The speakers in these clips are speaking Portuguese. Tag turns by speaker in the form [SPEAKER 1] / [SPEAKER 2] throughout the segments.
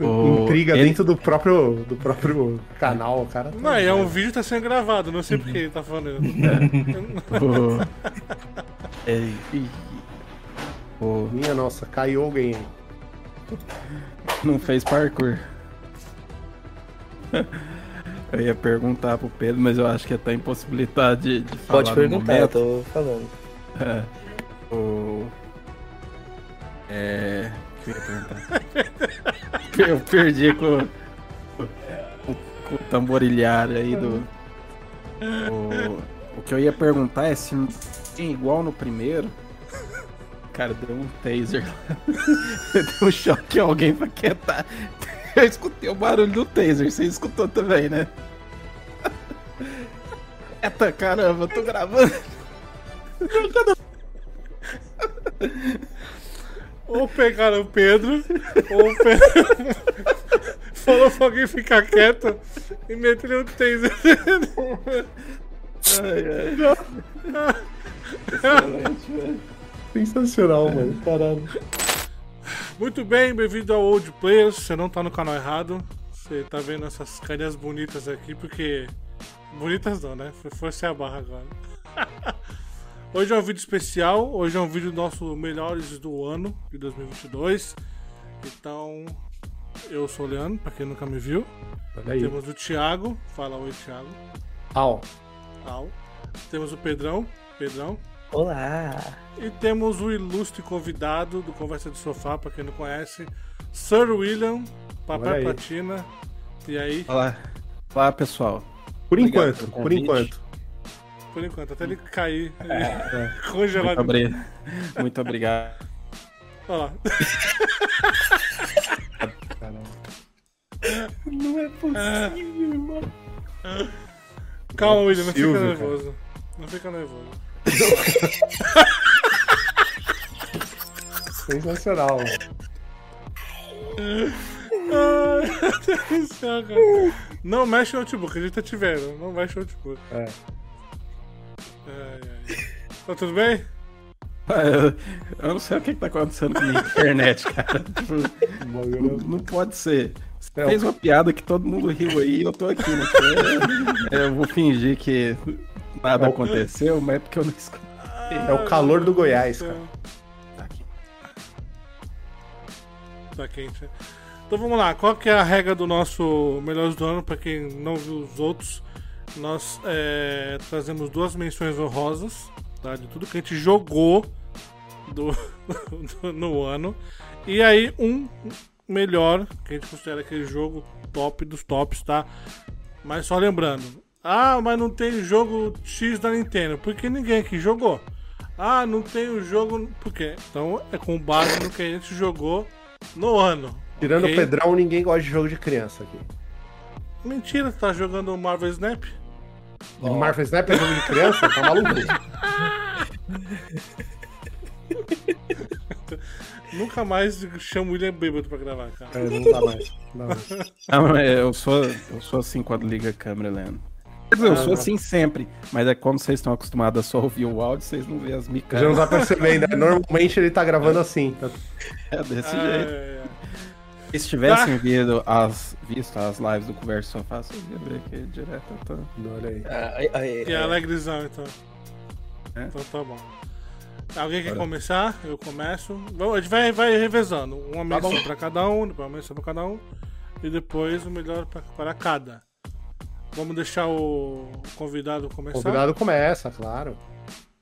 [SPEAKER 1] O-
[SPEAKER 2] Intriga
[SPEAKER 1] ele-
[SPEAKER 2] dentro do próprio, do próprio canal, cara. tá-
[SPEAKER 3] Não, é um vídeo que tá sendo gravado, não sei por que ele tá falando.
[SPEAKER 1] o... É, ih, o-
[SPEAKER 2] Minha nossa, caiu alguém aí.
[SPEAKER 1] não fez parkour. Eu ia perguntar pro Pedro, mas eu acho que tá impossibilitado de, de falar
[SPEAKER 4] Pode
[SPEAKER 1] no
[SPEAKER 4] perguntar, eu tô falando.
[SPEAKER 1] É. O... É... O que eu ia perguntar? eu perdi com, com, com o tamborilhar aí do... O... o que eu ia perguntar é se tem igual no primeiro... Cara, deu um taser lá. deu um choque em alguém pra quietar. Eu escutei o barulho do taser, você escutou também, né? Eita caramba, eu tô gravando.
[SPEAKER 3] Ou pegaram o Pedro, ou o Pedro falou pra alguém ficar quieto e meteram o taser.
[SPEAKER 1] Ai, ai.
[SPEAKER 2] Sensacional, mano. Caralho.
[SPEAKER 3] Muito bem, bem-vindo ao Old Players. Você não tá no canal errado. Você tá vendo essas carinhas bonitas aqui, porque. Bonitas não, né? Foi forçar a barra agora. Hoje é um vídeo especial. Hoje é um vídeo do nosso Melhores do Ano de 2022. Então, eu sou o Leandro, pra quem nunca me viu.
[SPEAKER 2] Olha aí.
[SPEAKER 3] Temos o Thiago. Fala oi, Thiago.
[SPEAKER 2] Au.
[SPEAKER 3] Au. Temos o Pedrão. Pedrão.
[SPEAKER 4] Olá!
[SPEAKER 3] E temos o ilustre convidado do Conversa de Sofá, pra quem não conhece, Sir William, Papai. Platina. E aí,
[SPEAKER 1] Olá. Olá, pessoal.
[SPEAKER 2] Por
[SPEAKER 1] Obrigado
[SPEAKER 2] enquanto, por enquanto.
[SPEAKER 3] Por enquanto, até ele cair
[SPEAKER 2] É.
[SPEAKER 1] Muito,
[SPEAKER 3] congelado.
[SPEAKER 1] obri- Muito obrigado.
[SPEAKER 3] Olha lá.
[SPEAKER 1] Não é possível, irmão.
[SPEAKER 3] Calma, William, não fica nervoso. Não fica nervoso.
[SPEAKER 2] Sensacional, mano.
[SPEAKER 3] Ai, meu Deus do céu, cara. Não mexe no notebook, a gente tá te vendo. Não mexe no notebook.
[SPEAKER 2] É.
[SPEAKER 3] Tá tudo bem?
[SPEAKER 1] Ah, Eu, eu não sei o que, que tá acontecendo com a internet, cara. Tipo, não,
[SPEAKER 2] bagulho-
[SPEAKER 1] não pode ser. Você
[SPEAKER 2] É,
[SPEAKER 1] fez uma piada que todo mundo riu aí e eu tô aqui, né? É, eu vou fingir que nada
[SPEAKER 2] É
[SPEAKER 1] aconteceu, mas é porque eu não escutei.
[SPEAKER 2] É o calor do Goiás, cara.
[SPEAKER 1] Tá aqui.
[SPEAKER 3] Tá quente. Então vamos lá, qual que é a regra do nosso Melhores do Ano, pra quem não viu os outros? Nós é, trazemos duas menções honrosas, tá? De tudo que a gente jogou do, do- no ano. E aí um melhor, que a gente considera aquele jogo top dos tops, tá? Mas só lembrando, ah, mas não tem jogo X da Nintendo, porque ninguém aqui jogou. Ah, não tem o jogo. Por quê? Então é com base no que a gente jogou no ano.
[SPEAKER 2] Tirando
[SPEAKER 3] ok?
[SPEAKER 2] o Pedrão, ninguém gosta de jogo de criança aqui.
[SPEAKER 3] Mentira, você tá jogando Marvel Snap?
[SPEAKER 2] E Marvel Snap é jogo de criança? Tá maluco?
[SPEAKER 3] Nunca mais chamo o William bêbado pra gravar, cara.
[SPEAKER 2] É, não dá mais. Não dá mais.
[SPEAKER 1] Ah, mas eu sou, eu sou assim quando liga a câmera, Leandro. Quer dizer, eu sou assim sempre, mas é como vocês estão acostumados a só ouvir o áudio, vocês não veem as micas.
[SPEAKER 2] Já não tá percebendo, né? Normalmente ele tá gravando assim.
[SPEAKER 1] É desse
[SPEAKER 3] Ah,
[SPEAKER 1] jeito.
[SPEAKER 3] é, é.
[SPEAKER 1] Se tivessem visto, as, visto as lives do Conversa Sofá, vocês iam ver aqui direto. Eu tô...
[SPEAKER 2] Olha aí.
[SPEAKER 4] Ai, ai,
[SPEAKER 3] E
[SPEAKER 4] ai.
[SPEAKER 3] alegrezão, então.
[SPEAKER 1] É.
[SPEAKER 3] Então tá bom. Alguém quer
[SPEAKER 1] Bora.
[SPEAKER 3] começar? Eu começo. A gente vai, vai revezando.
[SPEAKER 2] Tá
[SPEAKER 3] Uma menção pra cada um, depois uma menção pra cada um. E depois o melhor pra, para cada. Vamos deixar o convidado
[SPEAKER 2] O
[SPEAKER 3] começar.
[SPEAKER 2] convidado começa, claro.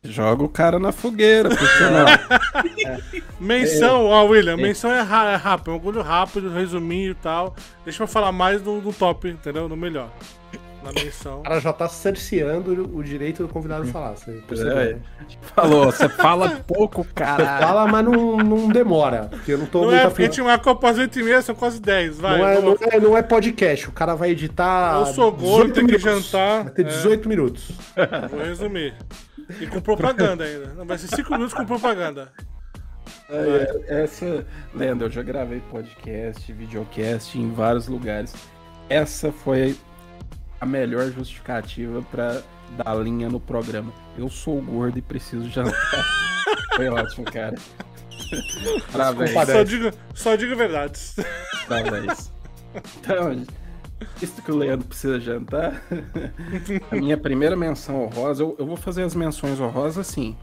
[SPEAKER 1] Joga o cara na fogueira, por que não?
[SPEAKER 3] Menção, ó, William, menção é, é rápido, é um bagulho rápido, resuminho e tal. Deixa eu falar mais do, do top, entendeu? No melhor. Na menção.
[SPEAKER 2] O cara já tá cerceando o direito do convidado falar. Você percebeu?
[SPEAKER 1] É? Falou, você fala pouco,
[SPEAKER 2] Você
[SPEAKER 1] cara.
[SPEAKER 2] fala, mas não, não demora. Porque eu não tô
[SPEAKER 3] Não
[SPEAKER 2] muito
[SPEAKER 3] é
[SPEAKER 2] afim.
[SPEAKER 3] porque tinha uma Copa às 8 e meia, são quase 10, vai.
[SPEAKER 2] Não é, não, é, não é podcast. O cara vai editar.
[SPEAKER 3] Eu sou gordo,
[SPEAKER 2] 18
[SPEAKER 3] tenho que
[SPEAKER 2] minutos.
[SPEAKER 3] jantar.
[SPEAKER 2] Vai ter
[SPEAKER 3] É.
[SPEAKER 2] 18 minutos.
[SPEAKER 3] Vou resumir. E com propaganda ainda. Não, vai ser 5 minutos com propaganda.
[SPEAKER 1] É, essa, Leandro, eu já gravei podcast, videocast em vários lugares. Essa foi a melhor justificativa pra dar linha no programa. Eu sou gordo e preciso jantar. foi ótimo, cara. Parabéns.
[SPEAKER 3] Só digo, só digo verdades.
[SPEAKER 1] da vez. Então, visto que o Leandro precisa jantar, a minha primeira menção honrosa, eu, eu vou fazer as menções honrosas assim.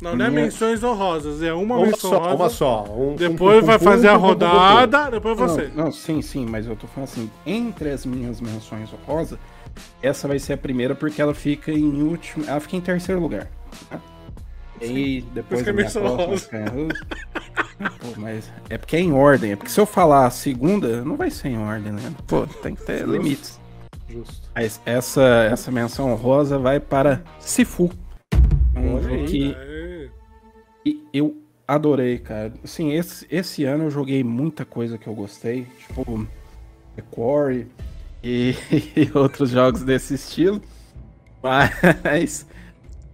[SPEAKER 3] Não, não é
[SPEAKER 1] Minha-
[SPEAKER 3] menções honrosas, é uma,
[SPEAKER 2] Uma
[SPEAKER 3] menção
[SPEAKER 2] só,
[SPEAKER 3] honrosa.
[SPEAKER 2] uma só. Um-
[SPEAKER 3] Depois
[SPEAKER 2] um-
[SPEAKER 3] vai
[SPEAKER 2] um-
[SPEAKER 3] fazer a rodada, depois você.
[SPEAKER 1] Não, não, sim, sim, mas eu tô falando assim, entre as minhas menções honrosas, essa vai ser a primeira porque ela fica em último, ela fica em terceiro lugar. tá? E aí, depois
[SPEAKER 3] que é
[SPEAKER 1] a minha próxima Pô, mas é porque é em ordem, é porque se eu falar a segunda, não vai ser em ordem, né? Pô, tem que ter limites.
[SPEAKER 2] Justo.
[SPEAKER 1] Mas essa, essa menção honrosa vai para Sifu. Um jogo que eu adorei, cara. Assim, esse, esse ano eu joguei muita coisa que eu gostei, tipo The Quarry e, e outros jogos desse estilo. Mas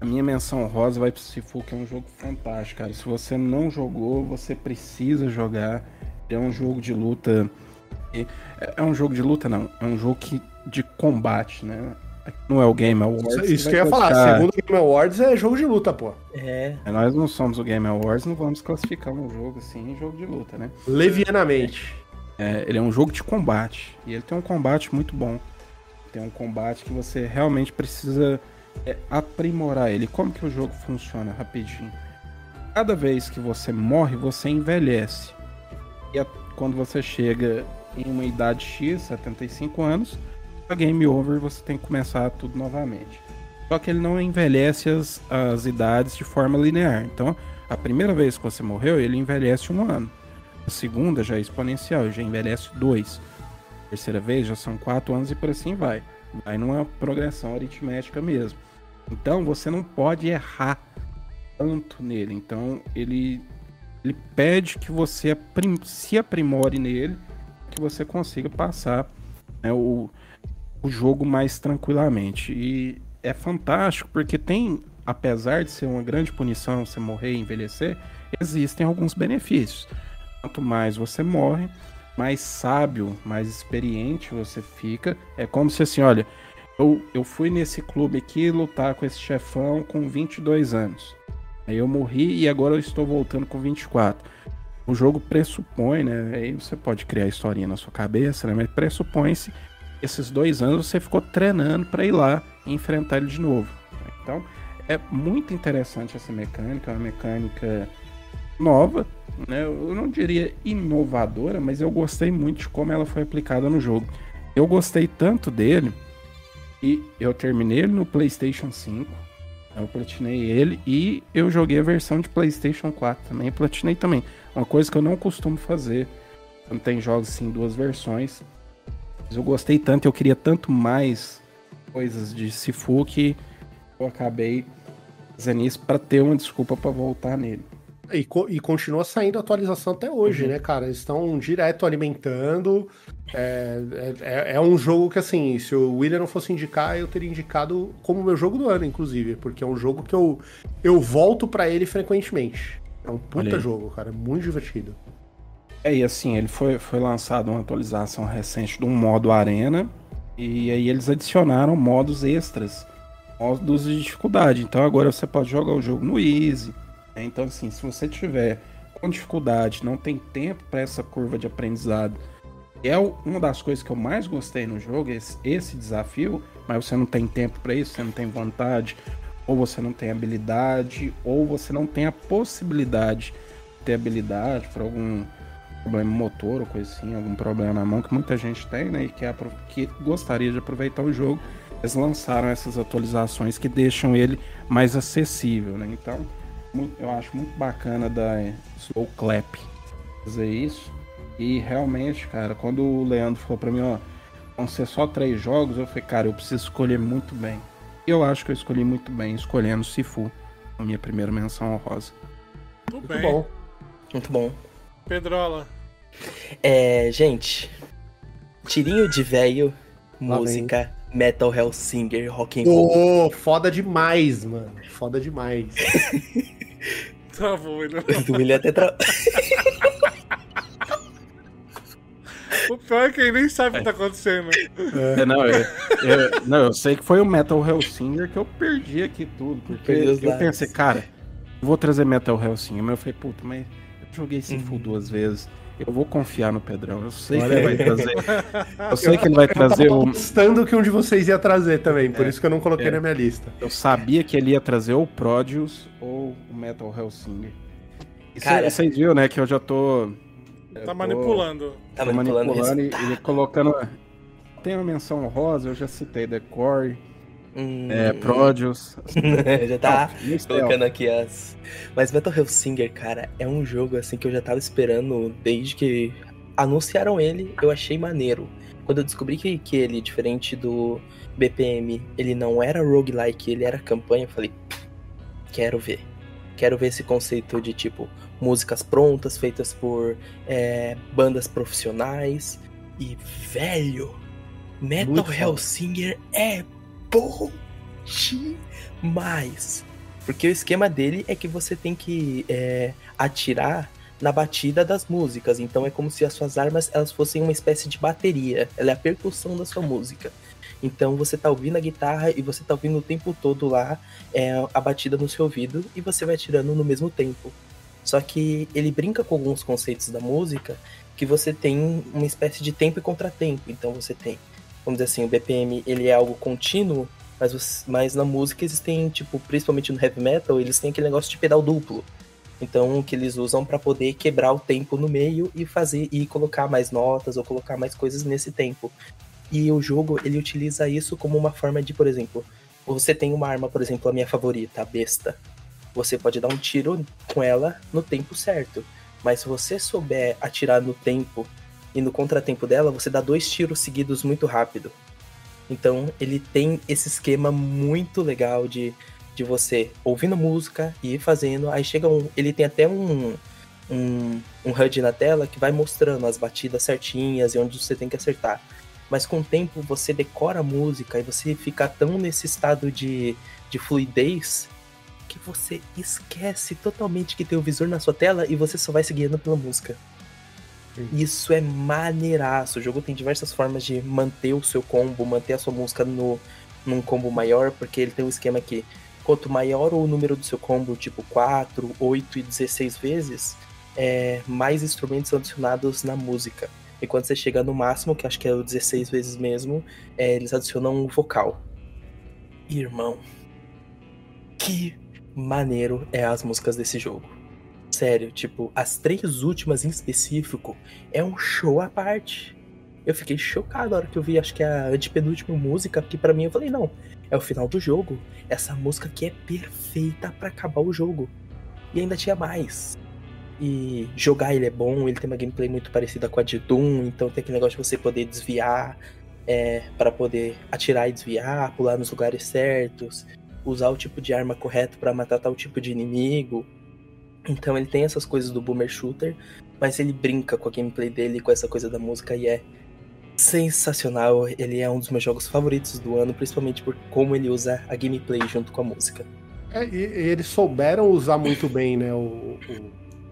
[SPEAKER 1] a minha menção rosa vai pro Sifu, que é um jogo fantástico, cara. Se você não jogou, você precisa jogar. É um jogo de luta. É é um jogo de luta, não. É um jogo que, de combate, né? Não é o Game Awards.
[SPEAKER 2] Isso, isso
[SPEAKER 1] vai
[SPEAKER 2] que eu ia falar. Segundo Game Awards é jogo de luta, pô.
[SPEAKER 4] É.
[SPEAKER 1] nós não somos o Game Awards, não vamos classificar um jogo assim em jogo de luta, né?
[SPEAKER 2] Levianamente.
[SPEAKER 1] É, ele é um jogo de combate. E ele tem um combate muito bom. Tem um combate que você realmente precisa é, aprimorar ele. Como que o jogo funciona? Rapidinho. Cada vez que você morre, você envelhece. E a- quando você chega em uma idade X, 75 anos, a game over você tem que começar tudo novamente. Só que ele não envelhece as, as idades de forma linear. Então, a primeira vez que você morreu, ele envelhece um ano. A segunda já é exponencial, já envelhece dois. A terceira vez já são quatro anos e por assim vai. Vai numa progressão aritmética mesmo. Então você não pode errar tanto nele. Então ele, ele pede que você aprim- se aprimore nele, que você consiga passar né, o, o jogo mais tranquilamente. E é fantástico porque tem, apesar de ser uma grande punição você morrer e envelhecer, existem alguns benefícios. Quanto mais você morre, mais sábio, mais experiente você fica. É como se assim, olha, eu, eu fui nesse clube aqui lutar com esse chefão com 22 anos. Aí eu morri e agora eu estou voltando com 24. O jogo pressupõe, né? Aí você pode criar historinha na sua cabeça, né? Mas pressupõe-se esses dois anos você ficou treinando para ir lá e enfrentar ele de novo. Então é muito interessante essa mecânica, é uma mecânica nova, né? Eu não diria inovadora, mas eu gostei muito de como ela foi aplicada no jogo. Eu gostei tanto dele e eu terminei ele no PlayStation 5. Eu platinei ele e eu joguei a versão de PlayStation 4 também. Platinei também. Uma coisa que eu não costumo fazer quando tem jogos assim, duas versões. Mas eu gostei tanto, eu queria tanto mais coisas de Sifu que eu acabei fazendo isso para ter uma desculpa para voltar nele.
[SPEAKER 2] E, co- e continua saindo atualização até hoje, né, cara? Eles estão direto alimentando. É, é, é um jogo que, assim, se o William não fosse indicar, eu teria indicado como meu jogo do ano, inclusive. Porque é um jogo que eu, eu volto pra ele frequentemente. É um puta jogo, cara. é Muito divertido.
[SPEAKER 1] É, e assim, ele foi, foi lançado uma atualização recente de um modo arena, e aí eles adicionaram modos extras, modos de dificuldade. Então agora você pode jogar o jogo no easy. Então assim, se você tiver com dificuldade, não tem tempo para essa curva de aprendizado, é uma das coisas que eu mais gostei no jogo, esse, esse desafio, mas você não tem tempo para isso, você não tem vontade, ou você não tem habilidade, ou você não tem a possibilidade de ter habilidade para algum problema motor ou coisa assim, algum problema na mão que muita gente tem, né? E que, apro- que gostaria de aproveitar o jogo. Eles lançaram essas atualizações que deixam ele mais acessível, né? Então, mu- eu acho muito bacana da Slow Clap fazer isso. E realmente, cara, quando o Leandro falou pra mim, ó, vão ser só três jogos, eu falei, cara, eu preciso escolher muito bem. E eu acho que eu escolhi muito bem, escolhendo Sifu, a minha primeira menção honrosa.
[SPEAKER 3] Tudo
[SPEAKER 2] Muito
[SPEAKER 3] bem.
[SPEAKER 2] bom.
[SPEAKER 4] Muito bom.
[SPEAKER 3] Pedrola.
[SPEAKER 4] É, gente. Tirinho de velho,
[SPEAKER 2] Lá
[SPEAKER 4] música, Metal Hellsinger, rock and roll.
[SPEAKER 2] Pô, foda demais, mano. Foda demais.
[SPEAKER 3] Tá bom, ele...
[SPEAKER 4] Do William até tra...
[SPEAKER 3] O pior é que ele nem sabe o que tá acontecendo.
[SPEAKER 1] É, não, eu, eu- não, eu sei que foi o Metal Hellsinger que eu perdi aqui tudo. Porque eu pensei, cara, eu vou trazer Metal Hellsinger. Mas eu falei, puta, mas eu joguei Sifu
[SPEAKER 4] Uhum.
[SPEAKER 1] duas vezes. Eu vou confiar no Pedrão. Eu sei
[SPEAKER 2] Olha
[SPEAKER 1] que ele vai
[SPEAKER 2] aí.
[SPEAKER 1] trazer. Eu sei que ele vai trazer
[SPEAKER 2] eu
[SPEAKER 1] o.
[SPEAKER 2] apostando que um de vocês ia trazer também, por isso que eu não coloquei
[SPEAKER 1] É.
[SPEAKER 2] na minha lista.
[SPEAKER 1] Eu sabia que ele ia trazer ou o Prodius ou o Metal Hellsinger.
[SPEAKER 4] Cara.
[SPEAKER 1] vocês viram, né, que eu já tô. eu
[SPEAKER 3] Tá
[SPEAKER 1] tô-
[SPEAKER 3] manipulando.
[SPEAKER 4] Tá manipulando,
[SPEAKER 1] manipulando e, e colocando. Tem uma menção rosa, eu já citei The Core,
[SPEAKER 4] Hum,
[SPEAKER 1] é, Prodius.
[SPEAKER 4] já tá
[SPEAKER 1] No stealth.
[SPEAKER 4] colocando aqui as. Mas Metal Hellsinger, cara, é um jogo assim que eu já tava esperando desde que anunciaram ele, eu achei maneiro. Quando eu descobri que, que ele, diferente do BPM, ele não era roguelike, ele era campanha, eu falei, quero ver. Quero ver esse conceito de tipo músicas prontas, feitas por é, bandas profissionais. E, velho, Metal
[SPEAKER 2] Muito.
[SPEAKER 4] Hellsinger é bom demais. Porque o esquema dele é que você tem que é, atirar na batida das músicas. Então é como se as suas armas elas fossem uma espécie de bateria. Ela é a percussão da sua música. Então você tá ouvindo a guitarra e você tá ouvindo o tempo todo lá é, a batida no seu ouvido e você vai atirando no mesmo tempo. Só que ele brinca com alguns conceitos da música que você tem uma espécie de tempo e contratempo. Então você tem, vamos dizer assim, o BPM ele é algo contínuo, mas, mas na música existem, tipo, principalmente no heavy metal, eles têm aquele negócio de pedal duplo. Então, que eles usam para poder quebrar o tempo no meio e fazer e colocar mais notas ou colocar mais coisas nesse tempo. E o jogo, ele utiliza isso como uma forma de, por exemplo, você tem uma arma, por exemplo, a minha favorita, a besta. Você pode dar um tiro com ela no tempo certo. Mas se você souber atirar no tempo e no contratempo dela, você dá dois tiros seguidos muito rápido. Então ele tem esse esquema muito legal de, de você ouvindo música e ir fazendo. Aí chega um. Ele tem até um, um, um HUD na tela que vai mostrando as batidas certinhas e onde você tem que acertar. Mas com o tempo você decora a música e você fica tão nesse estado de, de fluidez que você esquece totalmente que tem o visor na sua tela e você só vai se guiando pela música. Isso é maneiraço. O jogo tem diversas formas de manter o seu combo, manter a sua música no, num combo maior, porque ele tem um esquema que quanto maior o número do seu combo, tipo 4, 8 e 16 vezes, é, mais instrumentos são adicionados na música. E quando você chega no máximo, que acho que é o 16 vezes mesmo, é, eles adicionam um vocal. Irmão, que maneiro é as músicas desse jogo. Sério, tipo, as três últimas em específico é um show à parte. Eu fiquei chocado na hora que eu vi, acho que a antepenúltima música, porque pra mim eu falei, não, é o final do jogo. Essa música aqui é perfeita pra acabar o jogo. E ainda tinha mais. E jogar ele é bom, ele tem uma gameplay muito parecida com a de Doom, então tem aquele negócio de você poder desviar é, para poder atirar e desviar, pular nos lugares certos, usar o tipo de arma correto para matar tal tipo de inimigo. Então ele tem essas coisas do boomer shooter, mas ele brinca com a gameplay dele, com essa coisa da música e é sensacional. Ele é um dos meus jogos favoritos do ano, principalmente por como ele usa a gameplay junto com a música.
[SPEAKER 2] É, e, e eles souberam usar muito bem, né, o, o,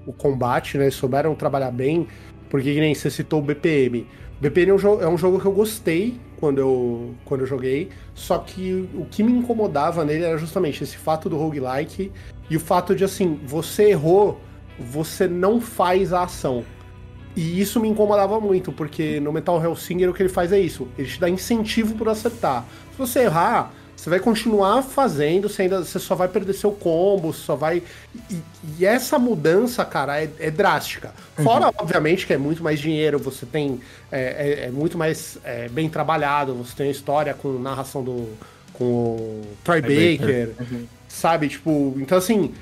[SPEAKER 2] o combate, né? Eles souberam trabalhar bem, porque que nem você citou o BPM. BPM é um, jogo, é um jogo que eu gostei quando eu, quando eu joguei, só que o que me incomodava nele era justamente esse fato do roguelike e o fato de, assim, você errou, você não faz a ação. E isso me incomodava muito, porque no Metal Hellsinger o que ele faz é isso, ele te dá incentivo por acertar. Se você errar, você vai continuar fazendo, você, ainda, você só vai perder seu combo, só vai. E, e essa mudança, cara, é, é drástica. Fora, obviamente, que é muito mais dinheiro, você tem. É, é- é muito mais é, bem trabalhado, você tem a história com narração do. com o Troy
[SPEAKER 1] Troy
[SPEAKER 2] Baker,
[SPEAKER 4] Uhum.
[SPEAKER 2] Sabe? Tipo, então assim.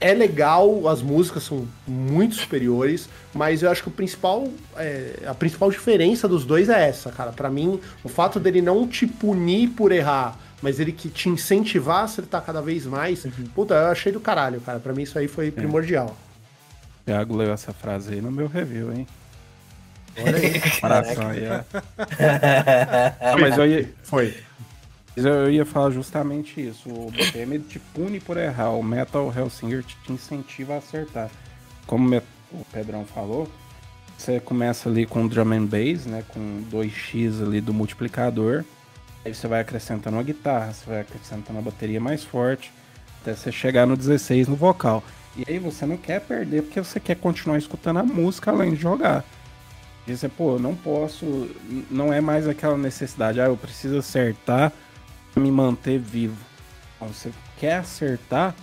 [SPEAKER 2] É legal, as músicas são muito superiores, mas eu acho que o principal, é, a principal diferença dos dois é essa, cara. Pra mim, o fato dele não te punir por errar, mas ele que te incentivar a acertar cada vez mais, puta, eu achei do caralho, cara. Pra mim isso aí foi primordial.
[SPEAKER 1] O Thiago leu essa frase aí no meu review, hein?
[SPEAKER 2] Olha aí.
[SPEAKER 1] Comparação aí, ó. Não, mas eu ia,
[SPEAKER 2] Foi.
[SPEAKER 1] Eu ia falar justamente isso. O BPM te pune por errar. O Metal Hellsinger te, incentiva a acertar. Como o Pedrão falou, você começa ali com drum and bass, né? Com 2x ali do multiplicador. Aí você vai acrescentando uma guitarra, você vai acrescentando uma bateria mais forte, até você chegar no 16 no vocal. E aí você não quer perder porque você quer continuar escutando a música além de jogar. Você, pô, não posso. Não é mais aquela necessidade, ah, eu preciso acertar me manter vivo. Então, você quer acertar,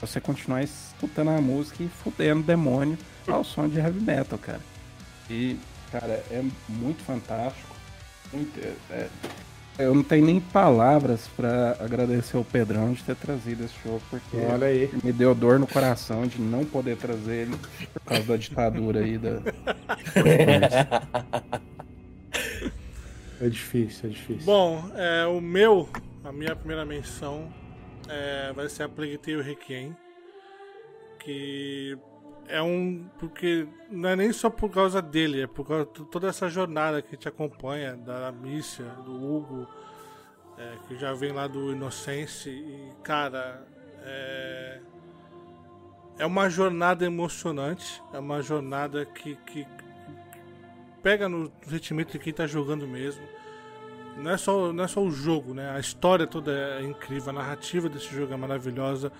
[SPEAKER 1] você continuar escutando a música e fudendo o demônio ao som de heavy metal, cara. E, cara, é muito fantástico. Muito, é, é, eu não tenho nem palavras pra agradecer o Pedrão de ter trazido esse jogo, porque
[SPEAKER 2] Olha aí.
[SPEAKER 1] me deu dor no coração de não poder trazer ele por causa da ditadura aí da.
[SPEAKER 2] É difícil, é difícil.
[SPEAKER 3] Bom, é, o meu, a minha primeira menção é, vai ser a Plague Tale Requiem. Que é um. Porque não é nem só por causa dele, é por causa de toda essa jornada que a gente acompanha, da Mícia, do Hugo, é, que já vem lá do Inocência. E, cara, é. É uma jornada emocionante, é uma jornada que, que pega no sentimento de quem tá jogando mesmo. Não é, só, não é só o jogo, né? A história toda é incrível, a narrativa desse jogo é maravilhosa.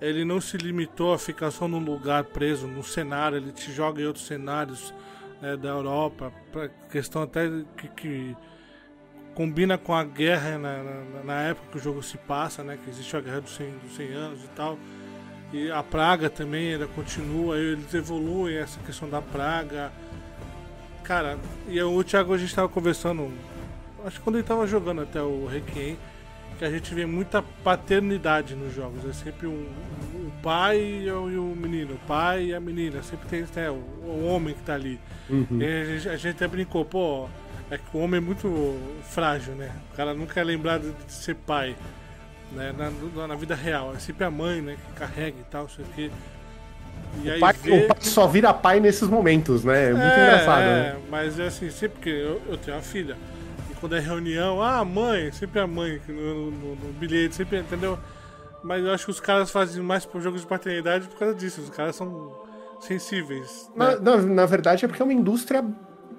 [SPEAKER 3] Ele não se limitou a ficar só num lugar preso, num cenário, ele te joga em outros cenários né, da Europa, pra questão até que, que combina com a guerra na, na, na época que o jogo se passa, né? Que existe a guerra dos 100, dos 100 anos e tal. E a praga também, ela continua, eles evoluem essa questão da praga. Cara, e eu, o Thiago a gente tava conversando, acho que quando ele tava jogando até o Requiem, que a gente vê muita paternidade nos jogos. É sempre um, o pai e o, menino, o pai e a menina. Sempre tem né, o, o homem que tá ali.
[SPEAKER 2] Uhum.
[SPEAKER 3] E a, gente, a gente até brincou, pô, é que o homem é muito frágil, né? O cara nunca é lembrado de ser pai. Né? Na, na- vida real. É sempre a mãe, né? Que carrega e tal, sei o quê. E aí
[SPEAKER 2] O pai,
[SPEAKER 3] vê-
[SPEAKER 2] o pai só vira pai nesses momentos, né? É muito
[SPEAKER 3] é,
[SPEAKER 2] engraçado.
[SPEAKER 3] é,
[SPEAKER 2] né?
[SPEAKER 3] mas é assim, sempre que eu, eu tenho uma filha. Quando é reunião, ah, mãe, sempre a mãe no, no- no bilhete, sempre, entendeu? Mas eu acho que os caras fazem mais por jogos de paternidade por causa disso. Os caras são sensíveis. né?
[SPEAKER 2] Na, na, na verdade é porque é uma indústria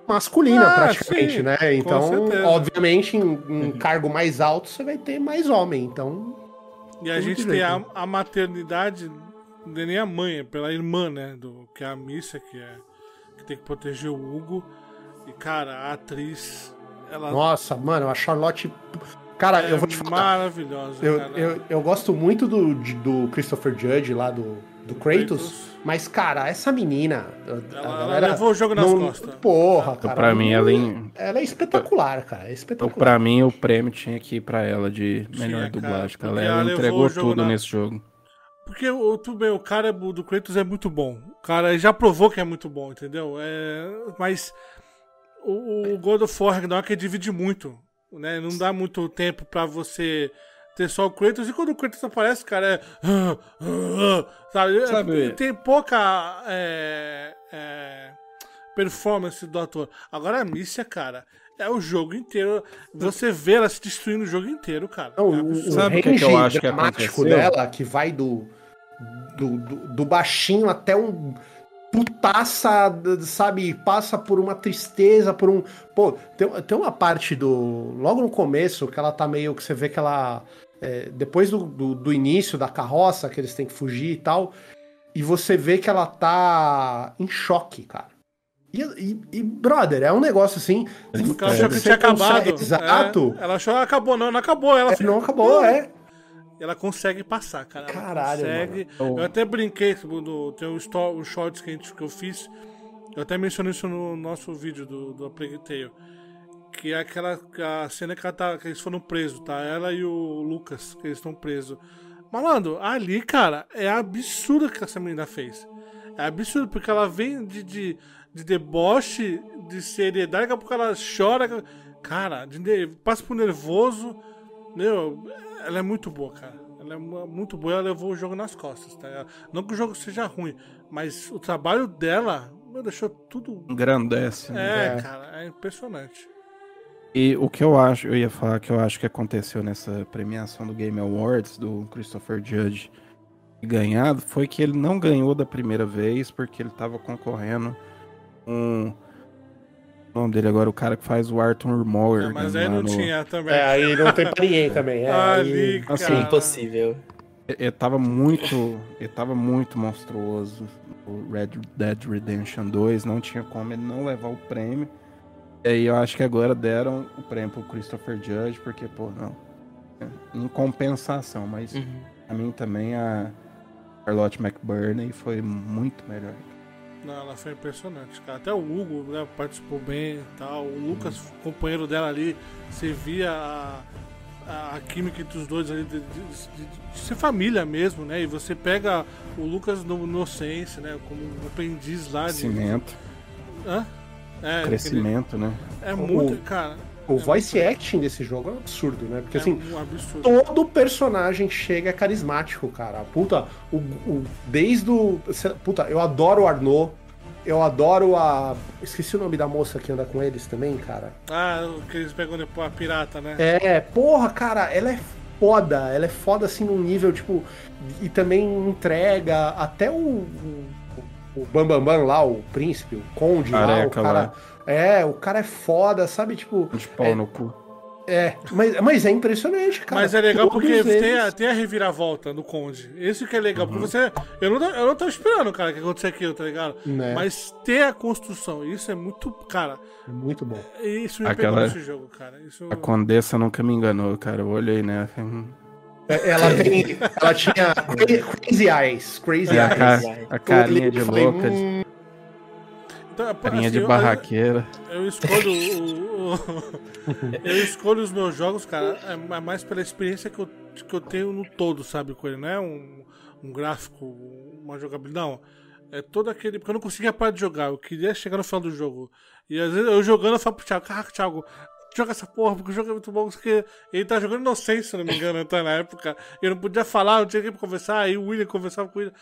[SPEAKER 2] masculina,
[SPEAKER 3] Ah,
[SPEAKER 2] praticamente,
[SPEAKER 3] sim,
[SPEAKER 2] né? Então, obviamente, em, em cargo mais alto você vai ter mais homem. Então,
[SPEAKER 3] E a gente tem a, a maternidade, não é nem a mãe, é pela irmã, né? Do, que é a Missa, que, é, que tem que proteger o Hugo. E, cara, a atriz, ela
[SPEAKER 2] nossa, mano, a Charlotte. Cara,
[SPEAKER 3] é
[SPEAKER 2] eu vou te falar.
[SPEAKER 3] maravilhosa.
[SPEAKER 2] Eu,
[SPEAKER 3] cara.
[SPEAKER 2] eu, eu gosto muito do, do Christopher Judge lá do, do Kratos,
[SPEAKER 3] Kratos.
[SPEAKER 2] mas, cara, essa menina. a
[SPEAKER 3] Ela-
[SPEAKER 2] galera
[SPEAKER 3] ela levou o jogo nas
[SPEAKER 2] não-
[SPEAKER 3] costas.
[SPEAKER 2] Porra, cara.
[SPEAKER 1] pra mim, ela, em-
[SPEAKER 2] ela é espetacular, cara. É espetacular.
[SPEAKER 1] pra mim, o prêmio tinha que ir pra ela de melhor dublagem. cara. Ela,
[SPEAKER 3] ela
[SPEAKER 1] entregou tudo
[SPEAKER 3] na-
[SPEAKER 1] nesse jogo.
[SPEAKER 3] Porque o, tudo bem, o cara do do Kratos é muito bom. O cara já provou que é muito bom, entendeu? É, mas o, o God of War Ragnarok divide muito. Né? Não dá muito tempo pra você ter só o Kratos. E quando o Kratos aparece, cara, é. ah, ah, Sabe?
[SPEAKER 1] Sabe-
[SPEAKER 3] Tem pouca é, é, performance do ator. Agora a Mícia, cara. É o jogo inteiro. Você vê ela se destruindo o jogo inteiro, cara.
[SPEAKER 2] Não,
[SPEAKER 3] É
[SPEAKER 2] o,
[SPEAKER 1] Sabe o que
[SPEAKER 2] range
[SPEAKER 1] que eu acho que
[SPEAKER 2] dramático
[SPEAKER 1] aconteceu?
[SPEAKER 2] dela, que vai do, do, do, do baixinho até um putaça, d- sabe? Passa por uma tristeza, por um. Pô, tem, tem uma parte do. Logo no começo, que ela tá meio que você vê que ela. é, depois do, do, do início da carroça, que eles têm que fugir e tal. E você vê que ela tá em choque, cara. E, e- e, brother, é um negócio assim.
[SPEAKER 3] Porque ela achou que tinha acabado.
[SPEAKER 2] Exato.
[SPEAKER 3] É, ela achou que acabou, não, não acabou. Ela
[SPEAKER 2] É, não acabou, é.
[SPEAKER 3] Ela consegue passar, cara.
[SPEAKER 2] Caralho,
[SPEAKER 3] consegue.
[SPEAKER 1] mano.
[SPEAKER 3] Eu até brinquei no, tem um, um shorts que, a gente, que eu fiz. Eu até mencionei isso no nosso vídeo do, do Plague Tale. Que é aquela a cena que, ela tá, que eles foram presos, tá? Ela e o Lucas, que eles estão presos. Malandro, ali, cara, é absurdo o que essa menina fez. É absurdo, porque ela vem de, de, de deboche, de seriedade, daqui a pouco ela chora. Cara, de passa por nervoso. Meu, ela é muito boa, cara. Ela é mu- muito boa, ela levou o jogo nas costas, tá? ligado? Não que o jogo seja ruim, mas o trabalho dela meu, deixou tudo.
[SPEAKER 1] Engrandece. né?
[SPEAKER 3] É,
[SPEAKER 2] É.
[SPEAKER 3] cara, é impressionante.
[SPEAKER 1] E o que eu acho, eu ia falar que eu acho que aconteceu nessa premiação do Game Awards do Christopher Judge ganhado foi que ele não ganhou da primeira vez porque ele tava concorrendo com o nome dele agora, o cara que faz o Arthur Morgan.
[SPEAKER 3] É, mas aí
[SPEAKER 1] lá
[SPEAKER 3] não
[SPEAKER 1] no-
[SPEAKER 3] tinha também.
[SPEAKER 2] É, aí não tem pra ninguém também. É,
[SPEAKER 3] Ali,
[SPEAKER 2] aí-
[SPEAKER 3] cara.
[SPEAKER 1] assim,
[SPEAKER 4] Impossível.
[SPEAKER 1] Ele tava muito. Ele tava muito monstruoso. O Red Dead Redemption 2 não tinha como ele não levar o prêmio. E aí eu acho que agora deram o prêmio pro Christopher Judge, porque, pô, não. Em compensação, mas
[SPEAKER 4] Uhum.
[SPEAKER 1] a mim também a Charlotte McBurney foi muito melhor.
[SPEAKER 3] Não, ela foi impressionante, cara. Até o Hugo né, participou bem e tal. O Lucas, companheiro dela ali, você via a, a, a química entre os dois ali, de, de- de- de ser família mesmo, né? E você pega o Lucas no Inocência, né? Como um aprendiz lá de.
[SPEAKER 1] Crescimento,
[SPEAKER 3] Hã? É,
[SPEAKER 1] crescimento, né?
[SPEAKER 3] É muito, cara.
[SPEAKER 2] O
[SPEAKER 3] é
[SPEAKER 2] voice acting desse jogo é um absurdo, né? Porque
[SPEAKER 3] é
[SPEAKER 2] assim,
[SPEAKER 3] um
[SPEAKER 2] todo personagem chega carismático, cara. Puta, o, o- desde o. Puta, eu adoro o Arnaud. Eu adoro a. Esqueci o nome da moça que anda com eles também, cara.
[SPEAKER 3] Ah, o que eles pegam depois a pirata, né?
[SPEAKER 2] É, porra, cara, ela é foda. Ela é foda assim num nível, tipo. E também entrega até o. o o Bambambam Bam Bam lá, o príncipe, o conde lá, o
[SPEAKER 1] Careca
[SPEAKER 2] cara.
[SPEAKER 1] lá.
[SPEAKER 2] É, o cara é foda, sabe? Tipo.
[SPEAKER 1] De pau
[SPEAKER 2] É.
[SPEAKER 1] no cu.
[SPEAKER 2] É, mas, mas é impressionante, cara.
[SPEAKER 3] Mas é legal
[SPEAKER 2] Todos
[SPEAKER 3] porque tem a, tem a reviravolta no Conde. Isso que é legal, porque você. Eu não, eu não tava esperando, cara, que acontecesse aquilo, tá ligado?
[SPEAKER 2] Né.
[SPEAKER 3] Mas ter a construção, isso é muito. Cara,
[SPEAKER 2] Muito bom.
[SPEAKER 3] isso me
[SPEAKER 1] Aquela-
[SPEAKER 3] pegou nesse jogo, cara. Isso.
[SPEAKER 1] A Condessa nunca me enganou, cara. Eu olhei, né?
[SPEAKER 2] É, Ela tem. Ela tinha cra- Crazy Eyes. Crazy
[SPEAKER 1] E a,
[SPEAKER 2] Eyes.
[SPEAKER 1] ca-
[SPEAKER 4] Eyes.
[SPEAKER 1] a carinha de
[SPEAKER 2] falei,
[SPEAKER 1] louca, de-
[SPEAKER 2] hum,
[SPEAKER 3] Então,
[SPEAKER 1] carinha
[SPEAKER 3] assim,
[SPEAKER 1] de
[SPEAKER 3] eu-
[SPEAKER 1] barraqueira.
[SPEAKER 3] Eu escolho o, o- eu escolho os meus jogos, cara, é ma- mais pela experiência que eu, que eu tenho no todo, sabe, com ele. Não é um, um gráfico, uma jogabilidade. Não. É todo aquele. Porque eu não conseguia parar de jogar. Eu queria chegar no final do jogo. E às vezes eu jogando, eu falo pro Thiago, caraca, Thiago, joga essa porra, porque o jogo é muito bom. Porque ele tá jogando inocência, se não me engano, até na época. Eu não podia falar, não tinha ninguém pra conversar. Aí o William conversava com ele.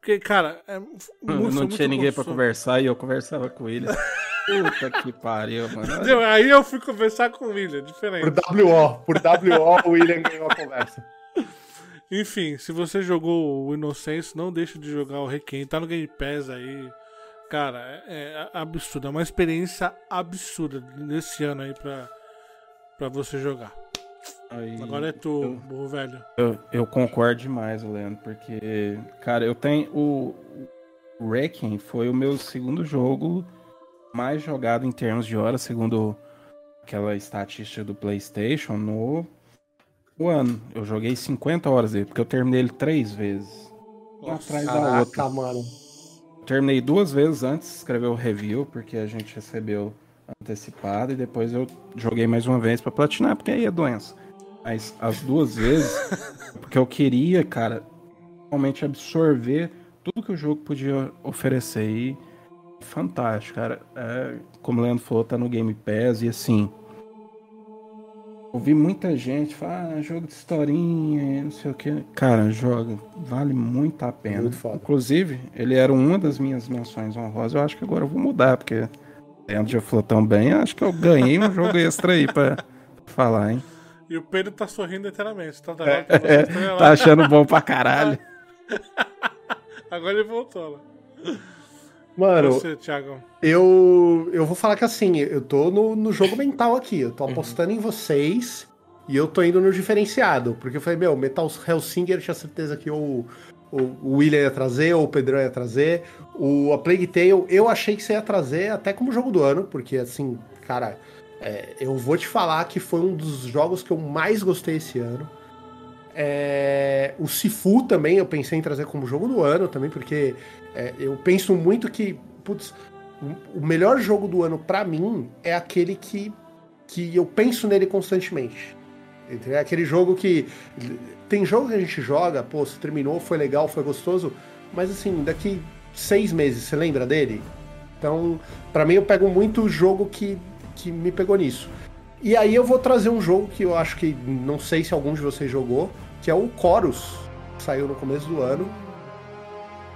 [SPEAKER 3] Porque, cara, é muito,
[SPEAKER 1] Não, não
[SPEAKER 3] muito
[SPEAKER 1] tinha ninguém pra
[SPEAKER 3] gostoso.
[SPEAKER 1] conversar e eu conversava com ele. Puta que pariu, mano.
[SPEAKER 3] Entendeu? Aí eu fui conversar com o William, diferente.
[SPEAKER 2] Por WO. Por WO, o William ganhou a conversa.
[SPEAKER 3] Enfim, se você jogou o Innocence, não deixe de jogar o Requiem. Tá no Game Pass aí. Cara, é, é absurdo. É uma experiência absurda nesse ano aí pra, pra você jogar.
[SPEAKER 1] Aí,
[SPEAKER 3] Agora é tu, burro velho.
[SPEAKER 1] eu, eu concordo demais, Leandro, porque, cara, eu tenho. O, o Requiem foi o meu segundo jogo mais jogado em termos de horas, segundo aquela estatística do PlayStation, no, no ano. Eu joguei 50 horas dele, porque eu terminei ele três vezes. Uma
[SPEAKER 3] Nossa,
[SPEAKER 1] atrás da outra.
[SPEAKER 2] Mano.
[SPEAKER 1] Terminei duas vezes antes de escrever o review, porque a gente recebeu antecipado, e depois eu joguei mais uma vez pra platinar, porque aí é doença. Mas as duas vezes, porque eu queria, cara, realmente absorver tudo que o jogo podia oferecer. E fantástico, cara. É, como o Leandro falou, tá no Game Pass e assim. Ouvi muita gente falar, ah, jogo de historinha, não sei o que. Cara, joga, vale muito a pena.
[SPEAKER 2] Muito.
[SPEAKER 1] Inclusive, ele era uma das minhas menções honrosas. Eu acho que agora eu vou mudar, porque Leandro já falou tão bem. Acho que eu ganhei um jogo extra aí pra falar, hein?
[SPEAKER 3] E o Pedro tá sorrindo eternamente. Tá, tá,
[SPEAKER 1] É,
[SPEAKER 3] tá,
[SPEAKER 1] tá achando bom pra caralho.
[SPEAKER 3] Agora ele voltou lá.
[SPEAKER 2] Mano,
[SPEAKER 3] Você,
[SPEAKER 2] eu, eu vou falar que assim, eu tô no, no jogo mental aqui. Eu tô apostando em vocês e eu tô indo no diferenciado. Porque eu falei, meu, Metal Hellsinger eu tinha certeza que o, o, William ia trazer, ou o Pedrão ia trazer. O A Plague Tale eu achei que você ia trazer até como jogo do ano, porque assim, cara, é, eu vou te falar que foi um dos jogos que eu mais gostei esse ano. É, o Sifu também eu pensei em trazer como jogo do ano também, porque é, eu penso muito que, putz, o- melhor jogo do ano pra mim é aquele que, que eu penso nele constantemente. É aquele jogo que. Tem jogo que a gente joga, pô, se terminou, foi legal, foi gostoso, mas assim, daqui seis meses, você lembra dele? Então, pra mim, eu pego muito o jogo que, que me pegou nisso. E aí eu vou trazer um jogo que eu acho que não sei se algum de vocês jogou, que é o Chorus, que saiu no começo do ano.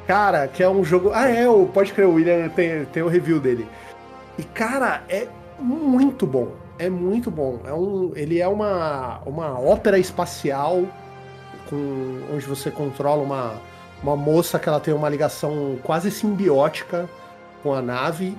[SPEAKER 2] Cara, que é um jogo. Ah, é, pode crer, o William tem, tem o review dele. E, cara, é muito bom. É muito bom. É um, ele é uma, uma ópera espacial com, onde você controla uma, uma moça que ela tem uma ligação quase simbiótica com a nave.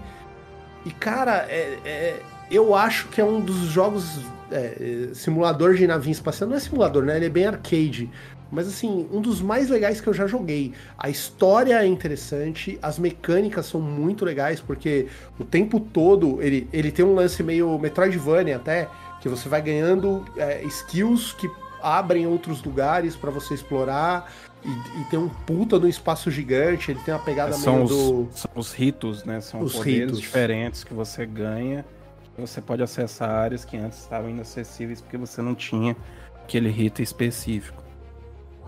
[SPEAKER 2] E, cara, é, é- eu acho que é um dos jogos. é, é, simulador de navinha espacial. Não é simulador, né? Ele é bem arcade. Mas assim, um dos mais legais que eu já joguei. A história é interessante, as mecânicas são muito legais, porque o tempo todo ele, ele tem um lance meio Metroidvania até, que você vai ganhando é, skills que abrem outros lugares para você explorar. E, e, tem um puta no espaço gigante, ele tem uma pegada
[SPEAKER 1] são
[SPEAKER 2] meio
[SPEAKER 1] os,
[SPEAKER 2] do.
[SPEAKER 1] São os ritos, né? São
[SPEAKER 2] Os
[SPEAKER 1] poderes
[SPEAKER 2] ritos.
[SPEAKER 1] diferentes que você ganha. Você pode acessar áreas que antes estavam inacessíveis porque você não tinha aquele rito específico.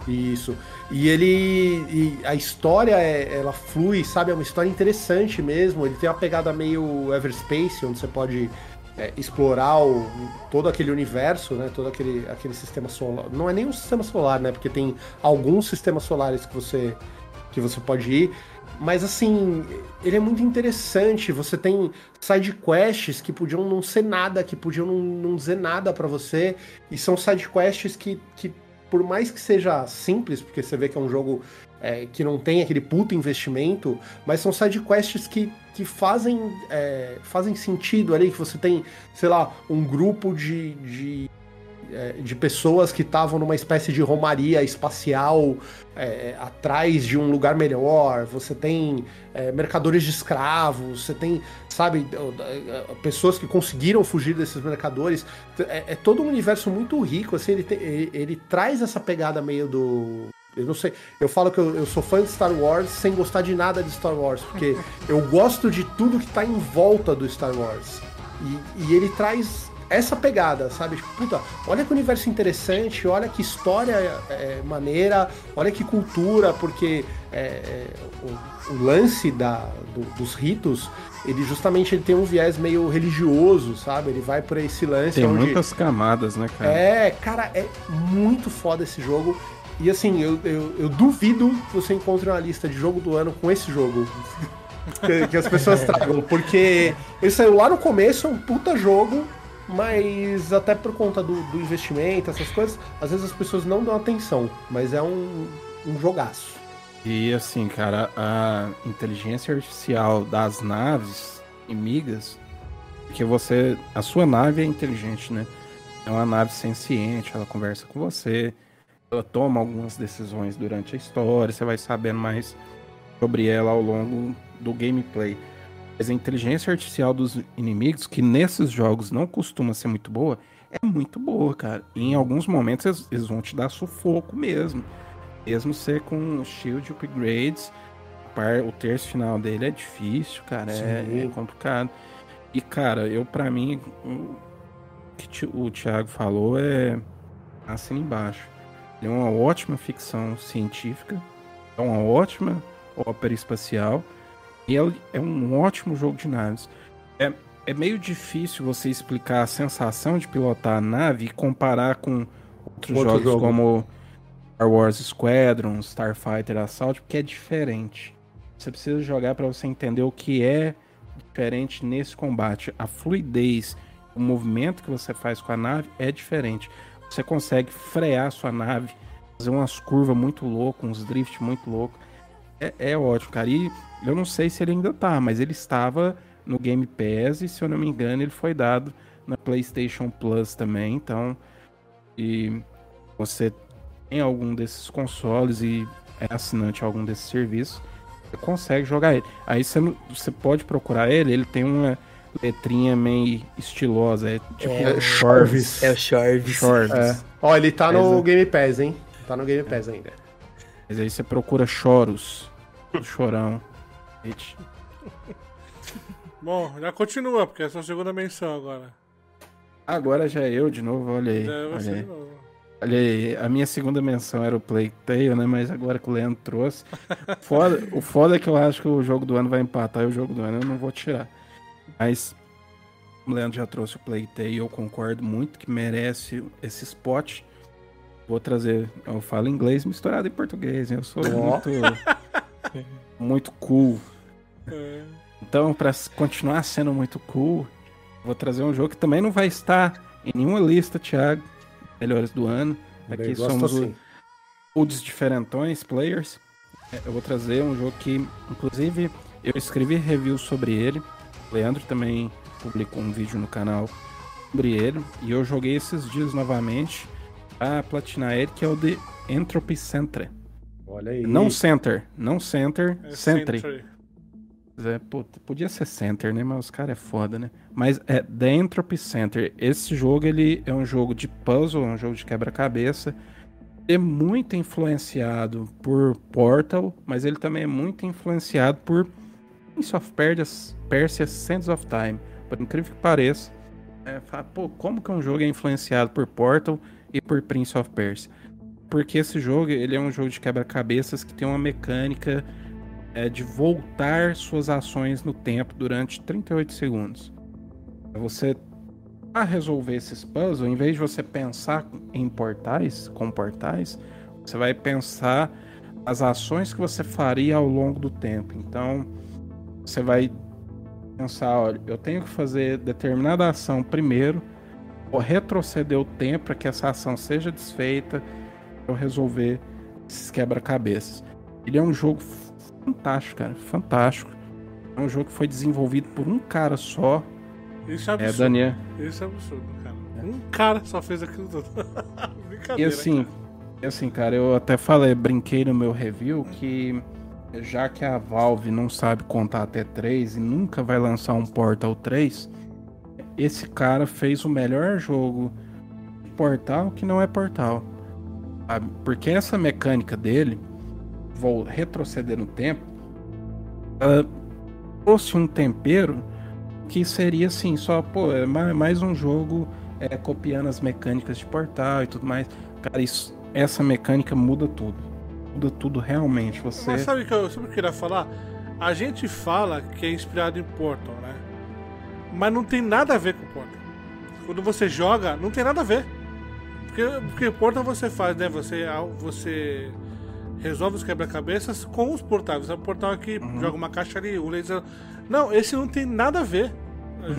[SPEAKER 2] Isso. E ele. E a história, é- ela flui, sabe? É uma história interessante mesmo. Ele tem uma pegada meio Everspace, onde você pode é, explorar o- todo aquele universo, né? Todo aquele, aquele sistema solar. Não é nem um sistema solar, né? Porque tem alguns sistemas solares que você, que você pode ir. Mas assim, ele é muito interessante. Você tem side quests que podiam não ser nada, que podiam não, não dizer nada pra você. E são side quests que, que, por mais que seja simples, porque você vê que é um jogo é, que não tem aquele puto investimento, mas são side quests que, que fazem, é, fazem sentido ali, que você tem, sei lá, um grupo de, de, de pessoas que estavam numa espécie de romaria espacial é, atrás de um lugar melhor, você tem é, mercadores de escravos, você tem, sabe, é, pessoas que conseguiram fugir desses mercadores. É, é todo um universo muito rico, assim, ele, tem- ele, ele traz essa pegada meio do. Eu não sei, eu falo que eu, eu sou fã de Star Wars sem gostar de nada de Star Wars, porque eu gosto de tudo que tá em volta do Star Wars. E, e ele traz essa pegada, sabe? Tipo, puta, olha que universo interessante, olha que história é, maneira, olha que cultura, porque é, é, o, o lance da, do- dos ritos, ele justamente ele tem um viés meio religioso, sabe? Ele vai por esse lance
[SPEAKER 1] Tem
[SPEAKER 2] onde...
[SPEAKER 1] muitas camadas, né, cara?
[SPEAKER 2] É, cara, é muito foda esse jogo. E assim, eu, eu, eu duvido que você encontre uma lista de jogo do ano com esse jogo. que, que as pessoas tragam. Porque ele saiu lá no começo, é um puta jogo, mas até por conta do, do investimento, essas coisas, às vezes as pessoas não dão atenção. Mas é um, um jogaço.
[SPEAKER 1] E assim, cara, a inteligência artificial das naves inimigas, porque você, a sua nave é inteligente, né? É uma nave senciente, ela conversa com você, ela toma algumas decisões durante a história, você vai sabendo mais sobre ela ao longo do gameplay. Mas a inteligência artificial dos inimigos, que nesses jogos não costuma ser muito boa, é muito boa, cara. E em alguns momentos eles, vão te dar sufoco mesmo. Mesmo ser com shield upgrades, o terço final dele é difícil, cara. É, é complicado. E, cara, eu, pra mim, o que o Thiago falou é assina embaixo. Ele é uma ótima ficção científica, é uma ótima ópera espacial e é, é um ótimo jogo de naves. É, é meio difícil você explicar a sensação de pilotar a nave e comparar com outros
[SPEAKER 2] Outro
[SPEAKER 1] jogos
[SPEAKER 2] jogo.
[SPEAKER 1] como Star Wars Squadron, Starfighter Assault, porque é diferente. Você precisa jogar para você entender o que é diferente nesse combate. A fluidez, o movimento que você faz com a nave é diferente. Você consegue frear sua nave, fazer umas curvas muito loucas, uns drift muito loucos. É, é ótimo, cara. E eu não sei se ele ainda tá, mas ele estava no Game Pass e, se eu não me engano, ele foi dado na PlayStation Plus também. Então, e você tem algum desses consoles e é assinante de algum desses serviços, você consegue jogar ele. Aí você, não- você pode procurar ele, ele tem uma letrinha meio estilosa, é tipo
[SPEAKER 4] É,
[SPEAKER 1] um
[SPEAKER 2] Chorvis.
[SPEAKER 4] É o Chorvis.
[SPEAKER 1] Chorvis.
[SPEAKER 2] É. Ó, ele tá no
[SPEAKER 1] Mas é-
[SPEAKER 2] Game Pass, hein? Tá no Game Pass ainda.
[SPEAKER 1] Mas aí você procura choros, chorão.
[SPEAKER 3] Bom, já continua, porque é a segunda menção agora.
[SPEAKER 1] Agora já é eu de novo, olha aí.
[SPEAKER 3] Já é
[SPEAKER 1] olha
[SPEAKER 3] você
[SPEAKER 1] aí.
[SPEAKER 3] de novo.
[SPEAKER 1] Olha aí, a minha segunda menção era o Plague Tale, né? Mas agora que o Leandro trouxe. Foda, o foda é que eu acho que o jogo do ano vai empatar e o jogo do ano eu não vou tirar. Mas o Leandro já trouxe o Plague Tale e eu concordo muito que merece esse spot. Vou trazer, eu falo inglês misturado em português, eu sou muito, muito cool.
[SPEAKER 3] É.
[SPEAKER 1] Então, pra s- continuar sendo muito cool, vou trazer um jogo que também não vai estar em nenhuma lista, Thiago, melhores do ano. Aqui
[SPEAKER 2] gosto
[SPEAKER 1] somos o-
[SPEAKER 2] assim.
[SPEAKER 1] os diferentões, players. É, Eu vou trazer um jogo que, inclusive, eu escrevi review sobre ele. O Leandro também publicou um vídeo no canal sobre ele. E eu joguei esses dias novamente. A platinar ele, que é o de Entropy Center.
[SPEAKER 2] Olha aí.
[SPEAKER 1] Não Center, não Center,
[SPEAKER 3] É
[SPEAKER 1] Sentry.
[SPEAKER 3] Sentry.
[SPEAKER 1] É, puta, podia ser Center, né? Mas os caras é foda, né? Mas é The Entropy Center. Esse jogo, ele é um jogo de puzzle, é um jogo de quebra-cabeça. É muito influenciado por Portal, mas ele também é muito influenciado por Prince of Persia, Persia Sands of Time. Por incrível que pareça. É, fala, pô, como que um jogo é influenciado por Portal e por Prince of Persia? Porque esse jogo, ele é um jogo de quebra-cabeças que tem uma mecânica é de voltar suas ações no tempo durante 38 segundos. Você a resolver esses puzzles, em vez de você pensar em portais, com portais, você vai pensar as ações que você faria ao longo do tempo. Então, você vai pensar, olha, eu tenho que fazer determinada ação primeiro, retroceder o tempo para que essa ação seja desfeita, para eu resolver esses quebra-cabeças. Ele é um jogo fantástico, cara, fantástico. É um jogo que foi desenvolvido por um cara só.
[SPEAKER 3] Isso é
[SPEAKER 1] É,
[SPEAKER 3] absurdo.
[SPEAKER 1] Daniel.
[SPEAKER 3] Isso é absurdo, cara. Um cara só fez aquilo tudo.
[SPEAKER 1] E
[SPEAKER 3] Brincadeira.
[SPEAKER 1] assim,
[SPEAKER 3] cara.
[SPEAKER 1] e assim, cara, eu até falei, brinquei no meu review que já que a Valve não sabe contar até 3 e nunca vai lançar um Portal 3, esse cara fez o melhor jogo Portal que não é Portal. sabe? Porque essa mecânica dele, vou retroceder no tempo, ela trouxe um tempero que seria assim, só, pô, é ma- mais um jogo é, copiando as mecânicas de portal e tudo mais. Cara, isso, essa mecânica muda tudo. Muda tudo realmente. Você.
[SPEAKER 3] Mas sabe o que eu, eu queria falar? A gente fala que é inspirado em Portal, né? Mas não tem nada a ver com Portal. Quando você joga, não tem nada a ver. Porque, porque Portal você faz, né? Você, você resolve os quebra-cabeças com os portais. O portal aqui joga uma caixa ali, o laser. Não, esse não tem nada a ver